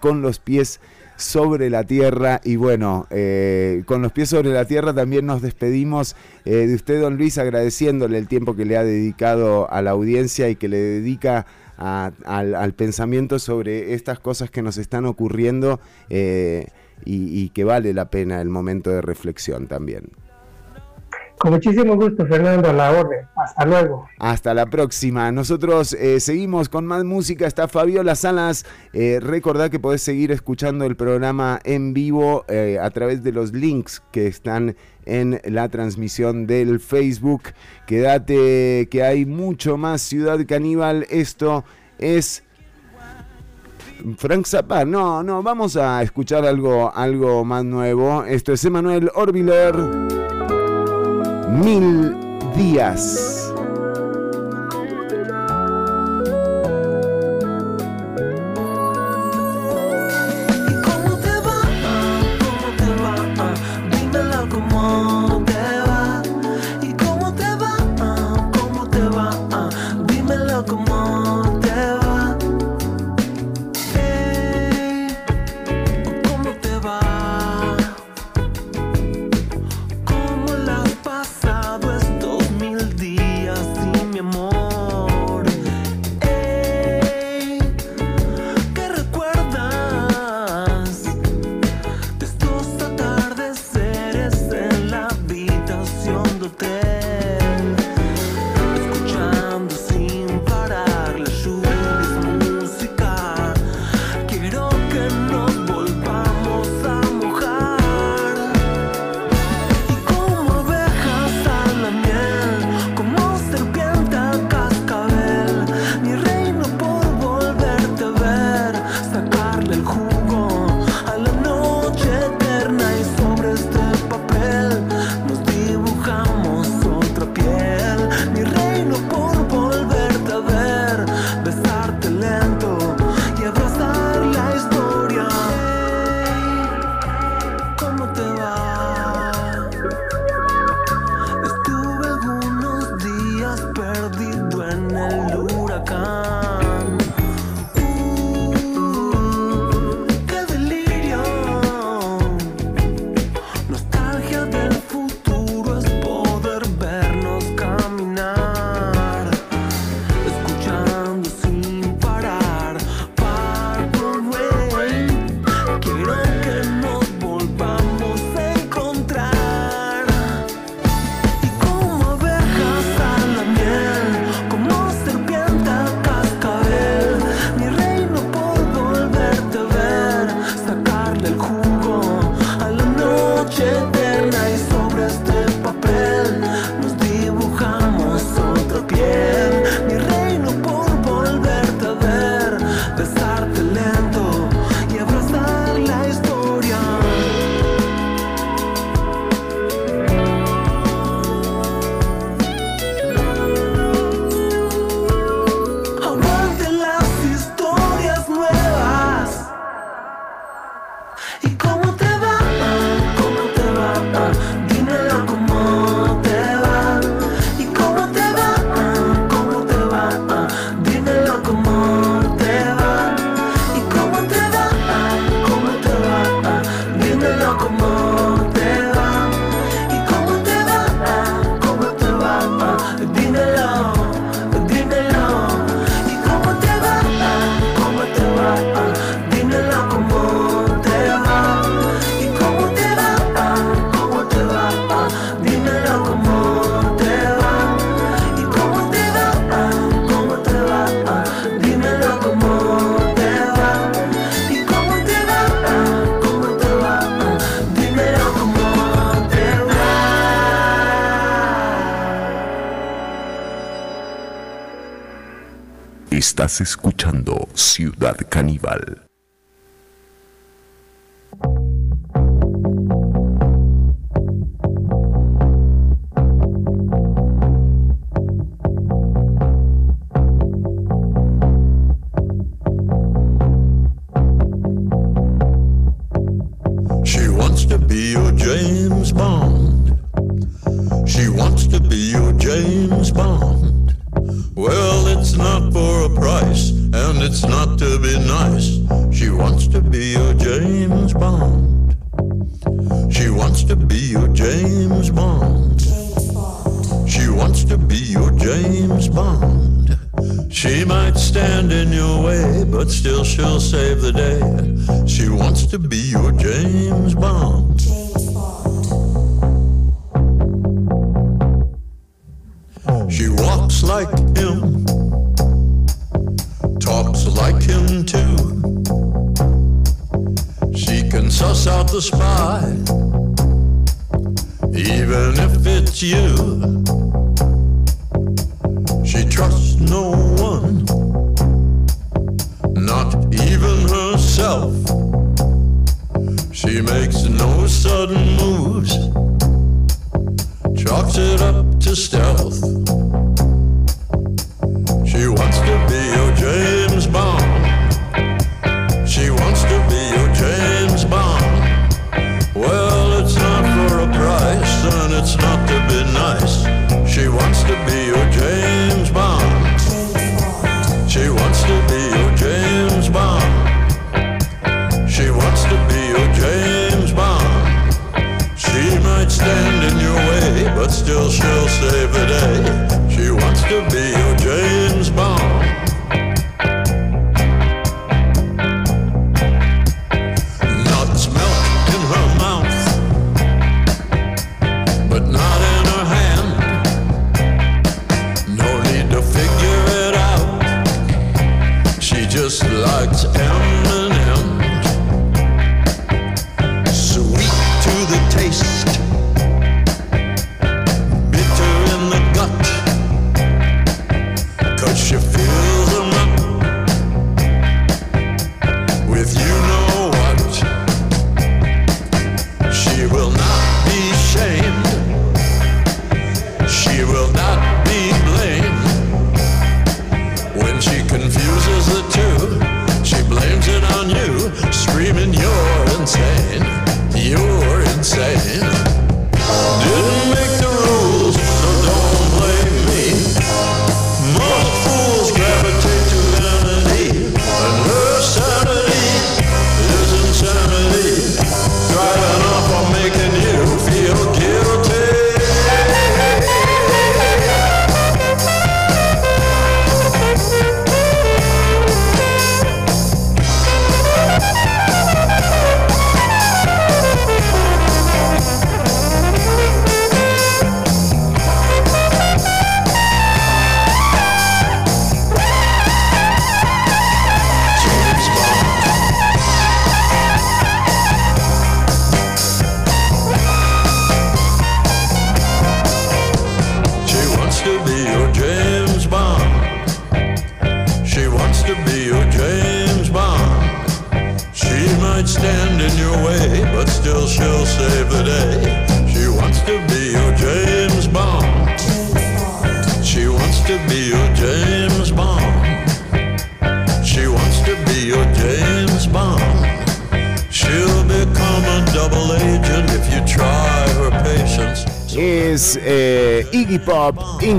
con los pies sobre la tierra y bueno, eh, con los pies sobre la tierra también nos despedimos eh, de usted, don Luis, agradeciéndole el tiempo que le ha dedicado a la audiencia y que le dedica al, pensamiento sobre estas cosas que nos están ocurriendo eh, y que vale la pena el momento de reflexión también. Con muchísimo gusto, Fernando, a la orden. Hasta luego. Hasta la próxima. Nosotros eh, seguimos con más música. Está Fabiola Salas. Eh, recordá que podés seguir escuchando el programa en vivo eh, a través de los links que están en la transmisión del Facebook. Quédate que hay mucho más Ciudad Caníbal. Esto es Frank Zappa. No, no, vamos a escuchar algo, algo más nuevo. Esto es Emanuel Orbiler. Mil días. Escuchando Ciudad Caníbal.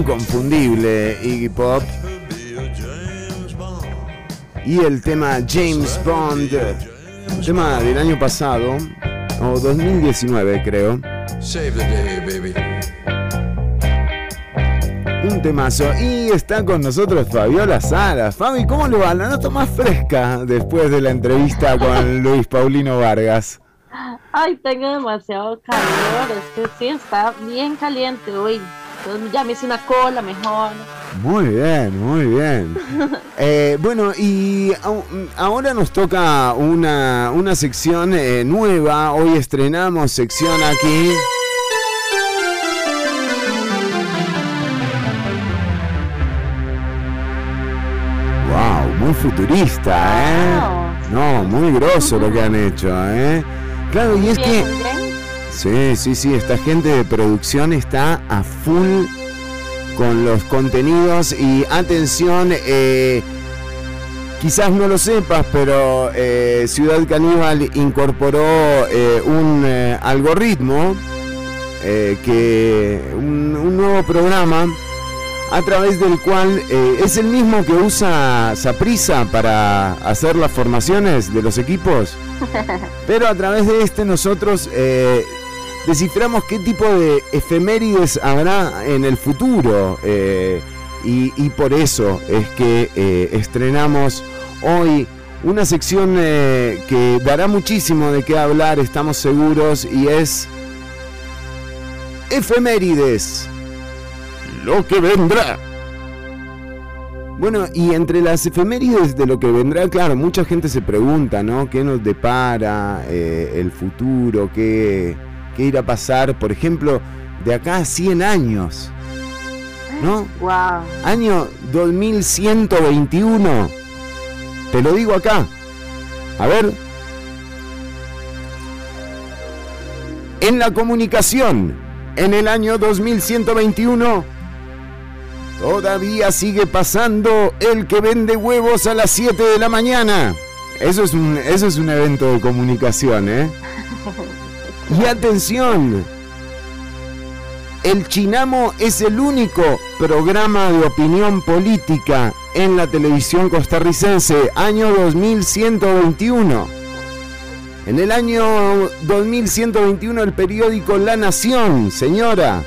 inconfundible Iggy Pop y el tema James Bond, un tema del año pasado o 2019 creo. Un temazo y está con nosotros Fabiola Sara. Fabi, ¿cómo le va? La nota más fresca después de la entrevista con *laughs* Luis Paulino Vargas. Ay, tengo demasiado calor, es que sí está bien caliente hoy. Ya me hice una cola mejor. Muy bien, muy bien. *laughs* Eh, bueno, y ahora nos toca una, una sección eh, nueva. Hoy estrenamos sección aquí. Wow, muy futurista, ¿eh? Wow. No, muy groso lo que han hecho, ¿eh? Claro, y es que Sí, sí, sí, esta gente de producción está a full con los contenidos y atención, eh, quizás no lo sepas, pero eh, Ciudad Caníbal incorporó eh, un algoritmo, que un, un nuevo programa a través del cual es el mismo que usa Saprisa para hacer las formaciones de los equipos. *laughs* Pero a través de este nosotros desciframos qué tipo de efemérides habrá en el futuro. eh, y, y por eso es que eh, estrenamos hoy una sección eh, que dará muchísimo de qué hablar, estamos seguros, y es efemérides. Lo que vendrá. Bueno, y entre las efemérides de lo que vendrá, claro, mucha gente se pregunta, ¿no? ¿Qué nos depara eh, el futuro? ¿Qué, ¿Qué irá a pasar? Por ejemplo, de acá a 100 años. ¿No? Wow. Año 2121. Te lo digo acá. A ver. En la comunicación, en el año 2121, todavía sigue pasando el que vende huevos a las 7 de la mañana. Eso es un, eso es un evento de comunicación, ¿eh? Y atención, el Chinamo es el único programa de opinión política en la televisión costarricense, año 2121. En el año 2121 el periódico La Nación, señora,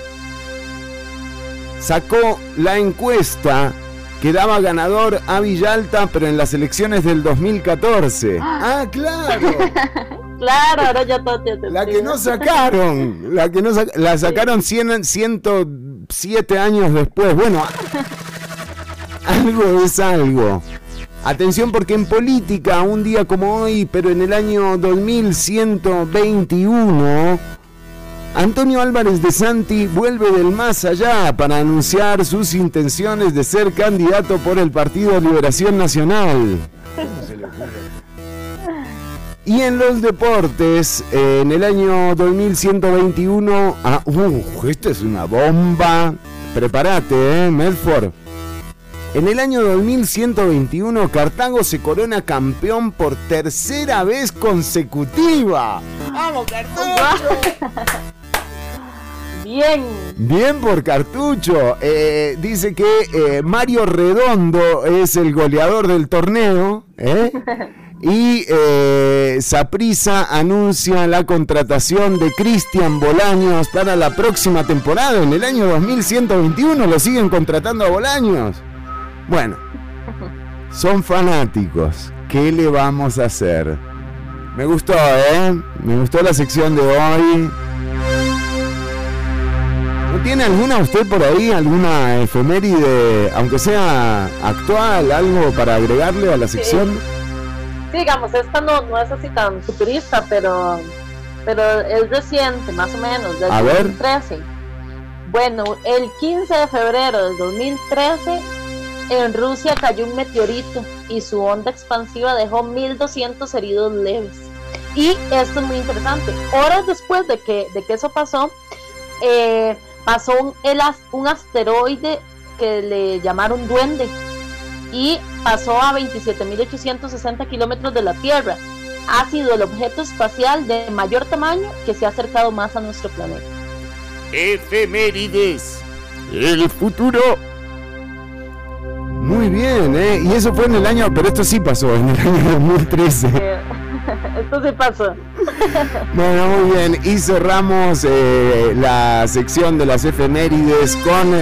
sacó la encuesta que daba ganador a Villalta, pero en las elecciones del 2014. Ah, claro. *laughs* Claro, ahora ya todo tiene La que no sacaron, la que no sac- la sacaron 100, 107 años después. Bueno, algo es algo. Atención porque en política, un día como hoy, pero en el año 2121, Antonio Álvarez de Santi vuelve del más allá para anunciar sus intenciones de ser candidato por el Partido Liberación Nacional. *laughs* Y en los deportes, en el año 2121, ah, uh, esta es una bomba. Prepárate, eh, Medford. En el año 2121, Cartago se corona campeón por tercera vez consecutiva. ¡Vamos, Cartago! *laughs* Bien. Bien por Cartucho. Eh, dice que eh, Mario Redondo es el goleador del torneo. ¿eh? *laughs* Y eh, Saprisa anuncia la contratación de Cristian Bolaños para la próxima temporada. En el año 2121 lo siguen contratando a Bolaños. Bueno, son fanáticos. ¿Qué le vamos a hacer? Me gustó, ¿eh? Me gustó la sección de hoy. ¿No tiene alguna usted por ahí, alguna efeméride, aunque sea actual, algo para agregarle a la sección? Sí, digamos, esta no, no es así tan futurista, pero, pero es reciente, más o menos, del A ver. 2013. Bueno, el 15 de febrero del 2013 en Rusia cayó un meteorito y su onda expansiva dejó 1.200 heridos leves. Y esto es muy interesante. Horas después de que, de que eso pasó, eh, pasó un, el un asteroide que le llamaron Duende y pasó a 27.860 kilómetros de la Tierra. Ha sido el objeto espacial de mayor tamaño que se ha acercado más a nuestro planeta. Efemérides. El futuro. Muy bien, ¿eh? Y eso fue en el año, pero esto sí pasó, en el año 2013. Eh, *laughs* Esto sí pasó. *laughs* Bueno, muy bien. Y cerramos eh, la sección de las efemérides con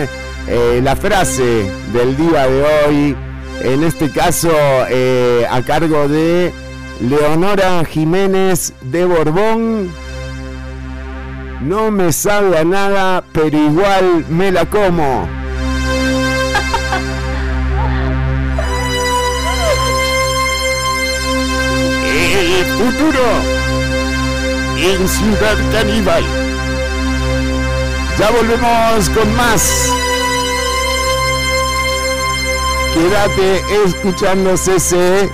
eh, la frase del día de hoy. En este caso, eh, a cargo de Leonora Jiménez de Borbón. No me sabe a nada, pero igual me la como. Futuro en Ciudad Caníbal. Ya volvemos con más Quédate escuchando CC.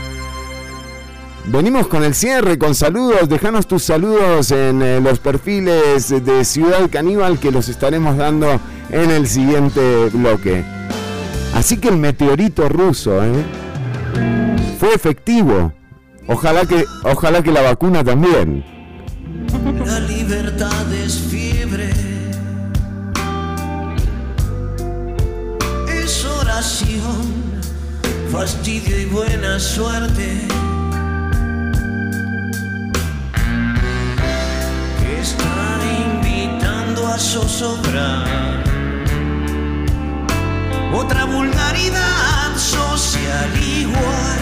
Venimos con el cierre, con saludos. Dejanos tus saludos en eh, los perfiles de Ciudad Caníbal que los estaremos dando en el siguiente bloque. Así que el meteorito ruso ¿eh? fue efectivo. Ojalá que, ojalá que la vacuna también. La libertad es fiebre. Es oración, fastidio y buena suerte. Que están invitando a zozobrar. Otra vulgaridad social igual.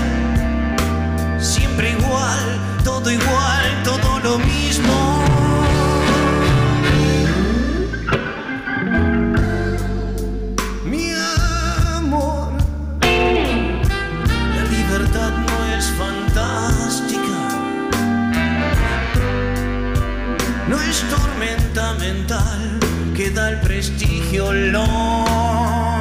Siempre igual, todo igual, todo lo mismo. Es tormenta mental que da el prestigio loco.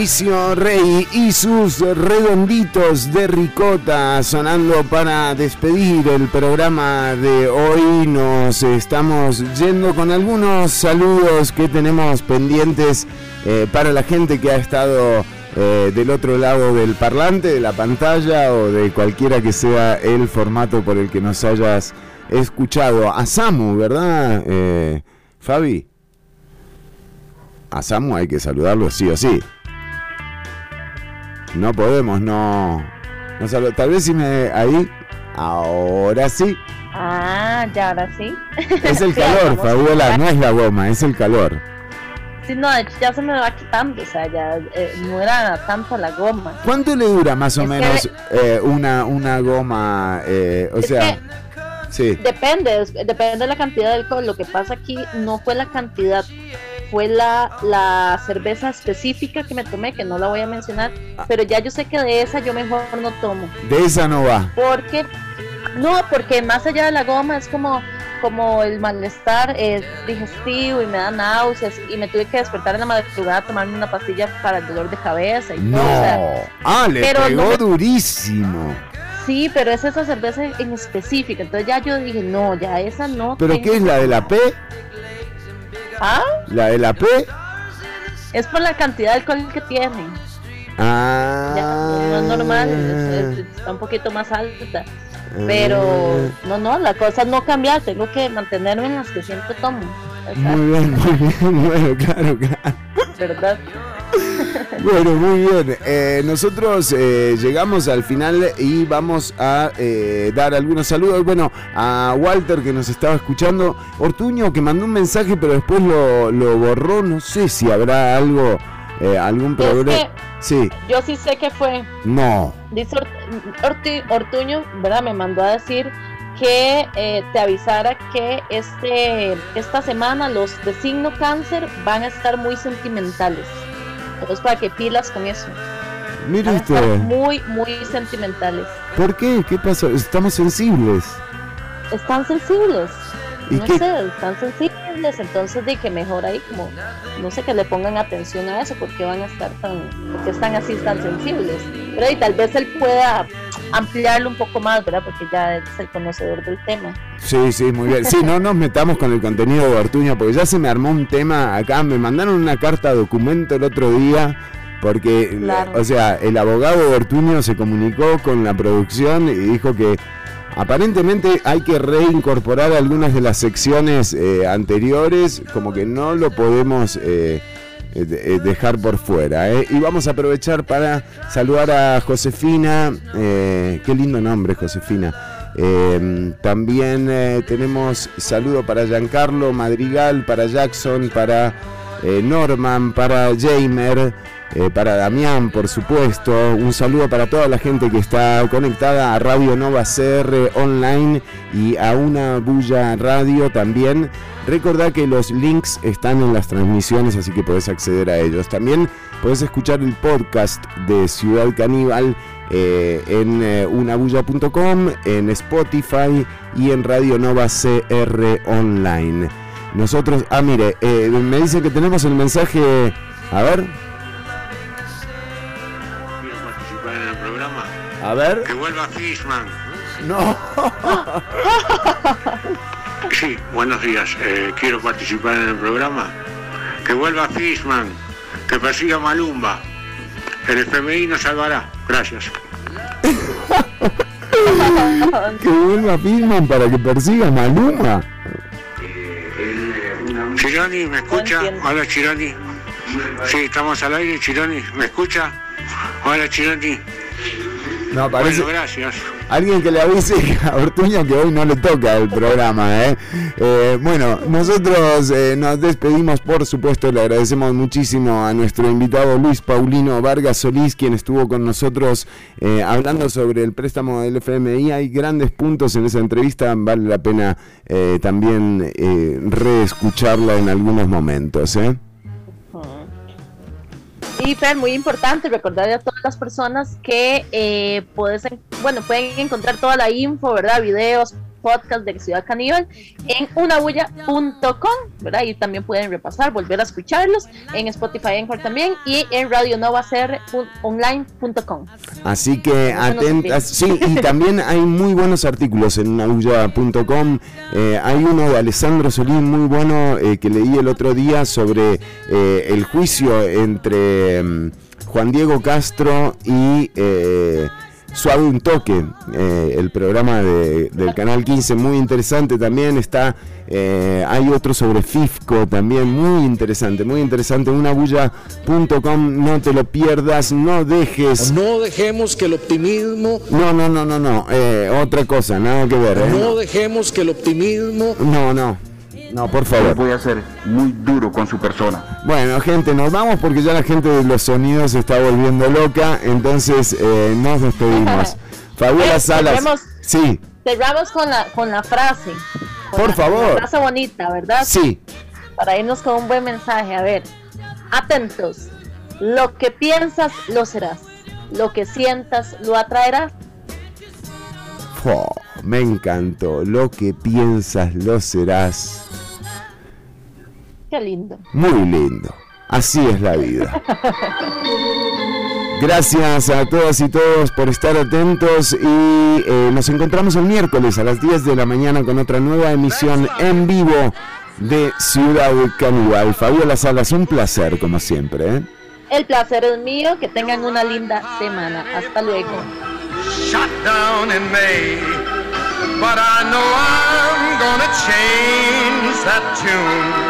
Patricio Rey y sus redonditos de ricota sonando para despedir el programa de hoy. Nos estamos yendo con algunos saludos que tenemos pendientes eh, para la gente que ha estado eh, del otro lado del parlante, de la pantalla o de cualquiera que sea el formato por el que nos hayas escuchado. A Samu, ¿verdad, eh, Fabi? a Samu hay que saludarlo sí o sí. No podemos, no. Tal vez si me. Ahí. Ahora sí. Ah, ya ahora sí. Es el *laughs* calor. Fabiola, no es la goma, es el calor. Sí, no, ya se me va quitando, o sea, ya eh, no era tanto la goma. ¿Cuánto le dura más o Es que- menos eh, una, una goma? eh, o sea, sí. Depende, depende de la cantidad de alcohol. Lo que pasa aquí no fue la cantidad, fue la, la cerveza específica que me tomé, que no la voy a mencionar, Ah. pero ya yo sé que de esa yo mejor no tomo. De esa no va. Porque, no, porque más allá de la goma es como, como el malestar eh, digestivo y me da náuseas y me tuve que despertar en la madrugada a tomarme una pastilla para el dolor de cabeza y No. todo. o sea, Ah, le pero pegó no durísimo. sí, pero es esa cerveza en específica. Entonces ya yo dije, no, ya esa no. ¿Pero tengo qué es la de la P? Ah, ¿La de la P? es por la cantidad de alcohol que tiene. Ah. Ya, no es normal, es- es- está un poquito más alta. Pero no, no, la cosa no cambiar, tengo que mantenerme en las que siempre tomo. Muy bien, muy bien. *laughs* Bueno, claro, claro. ¿Verdad? Bueno, muy bien. Eh, nosotros eh, llegamos al final y vamos a eh, dar algunos saludos. Bueno, a Walter que nos estaba escuchando. Ortuño que mandó un mensaje pero después lo, lo borró. No sé si habrá algo, eh, algún Es problema. que- Sí, Yo sí sé que fue. no. Dice Ort- Orti- Ortuño, ¿verdad? Me mandó a decir que eh, te avisara que este esta semana los de signo cáncer van a estar muy sentimentales. Entonces para que pilas con eso. Mire usted. muy, muy sentimentales. ¿Por qué? ¿Qué pasó? Estamos sensibles. Están sensibles. ¿Y no qué- sé, están sensibles. Entonces de que mejor ahí como, no sé, que le pongan atención a eso, porque van a estar tan, porque están así tan sensibles. Pero y tal vez él pueda ampliarlo un poco más, ¿verdad? Porque ya es el conocedor del tema. Sí, sí, muy bien. Sí, no nos metamos con el contenido de Ortuño, porque ya se me armó un tema acá. Me mandaron una carta documento el otro día, porque, Claro. o sea, el abogado Ortuño se comunicó con la producción y dijo que aparentemente hay que reincorporar algunas de las secciones eh, anteriores, como que no lo podemos... de- eh, dejar por fuera. ¿eh? Y vamos a aprovechar para saludar a Josefina, eh, qué lindo nombre Josefina. Eh, también eh, tenemos saludo para Giancarlo Madrigal, para Jackson, para eh, Norman, para Jamer, eh, para Damián, por supuesto. Un saludo para toda la gente que está conectada a Radio Nova CR online y a una bulla radio también. Recordá que los links están en las transmisiones, así que podés acceder a ellos. También podés escuchar el podcast de Ciudad Caníbal eh, en eh, en Spotify y en Radio Nova CR Online. Nosotros, ah, mire, eh, me dice que tenemos el mensaje. A ver, a ver. Que vuelva Fishman. No. *laughs* Sí, buenos días. Eh, quiero participar en el programa. Que vuelva Fishman. Que persiga Malumba. El FMI nos salvará. Gracias. *laughs* que vuelva Pisman para que persiga a Maluma. Chironi, ¿me escucha? Hola, Chironi. Sí, estamos al aire, Chironi. ¿Me escucha? Hola, Chironi. No, parece. Bueno, gracias. Alguien que le avise a Ortuño que hoy no le toca el programa. ¿eh? Eh, bueno, nosotros eh, nos despedimos, por supuesto, le agradecemos muchísimo a nuestro invitado Luis Paulino Vargas Solís, quien estuvo con nosotros eh, hablando sobre el préstamo del FMI. Hay grandes puntos en esa entrevista, vale la pena eh, también eh, reescucharla en algunos momentos. ¿eh? Y Fer, muy importante recordarle a todas las personas que eh, puedes, en- bueno, pueden encontrar toda la info, ¿verdad? Videos, podcast de Ciudad Caníbal en unabulla.com, ¿verdad? Y también pueden repasar, volver a escucharlos en Spotify Anchor también y en radionovacronline.com. Así que atentas, sí, y también hay muy buenos artículos en nauya.com. Eh, hay uno de Alessandro Solín muy bueno eh, que leí el otro día sobre eh, el juicio entre mm, Juan Diego Castro y eh, Suave un toque, eh, el programa de- del Canal 15, muy interesante también. Está, eh, hay otro sobre FIFCO también, muy interesante, muy interesante. Unabulla.com, no te lo pierdas, no dejes. No dejemos que el optimismo, No, no, no, no, no, eh, otra cosa, nada que ver. ¿eh? no dejemos que el optimismo No, no, no, por favor. Voy a ser muy duro con su persona. Bueno, gente, nos vamos porque ya la gente de los sonidos se está volviendo loca, entonces eh, nos despedimos. *laughs* Fabiola Eh, Salas. Sí, Cerramos con la, con la frase. Con Por la- favor. la frase bonita, ¿verdad? sí. Para irnos con un buen mensaje. A ver, atentos. Lo que piensas, lo serás. Lo que sientas, lo atraerás. Fo, me encantó. Lo que piensas lo serás. Qué lindo. Muy lindo. Así es la vida. *laughs* Gracias a todas y todos por estar atentos y eh, nos encontramos el miércoles a las 10 de la mañana con otra nueva emisión en vivo de Ciudad Caníbal. Fabiola Salas, un placer como siempre. ¿eh? El placer es mío. Que tengan una linda semana. Hasta luego. shot down in May. But I know I'm gonna change that tune.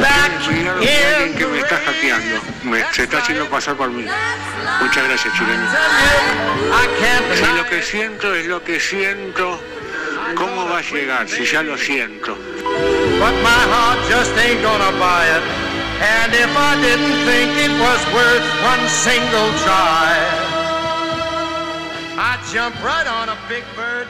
que que me está hackeando. Me- se está haciendo pasar por mí. Muchas gracias, chileno. Si lo que siento es lo que siento, ¿cómo va a llegar si ya lo siento? but my heart just ain't gonna buy it. And if I didn't think it was worth one single try, I'd jump right on a big bird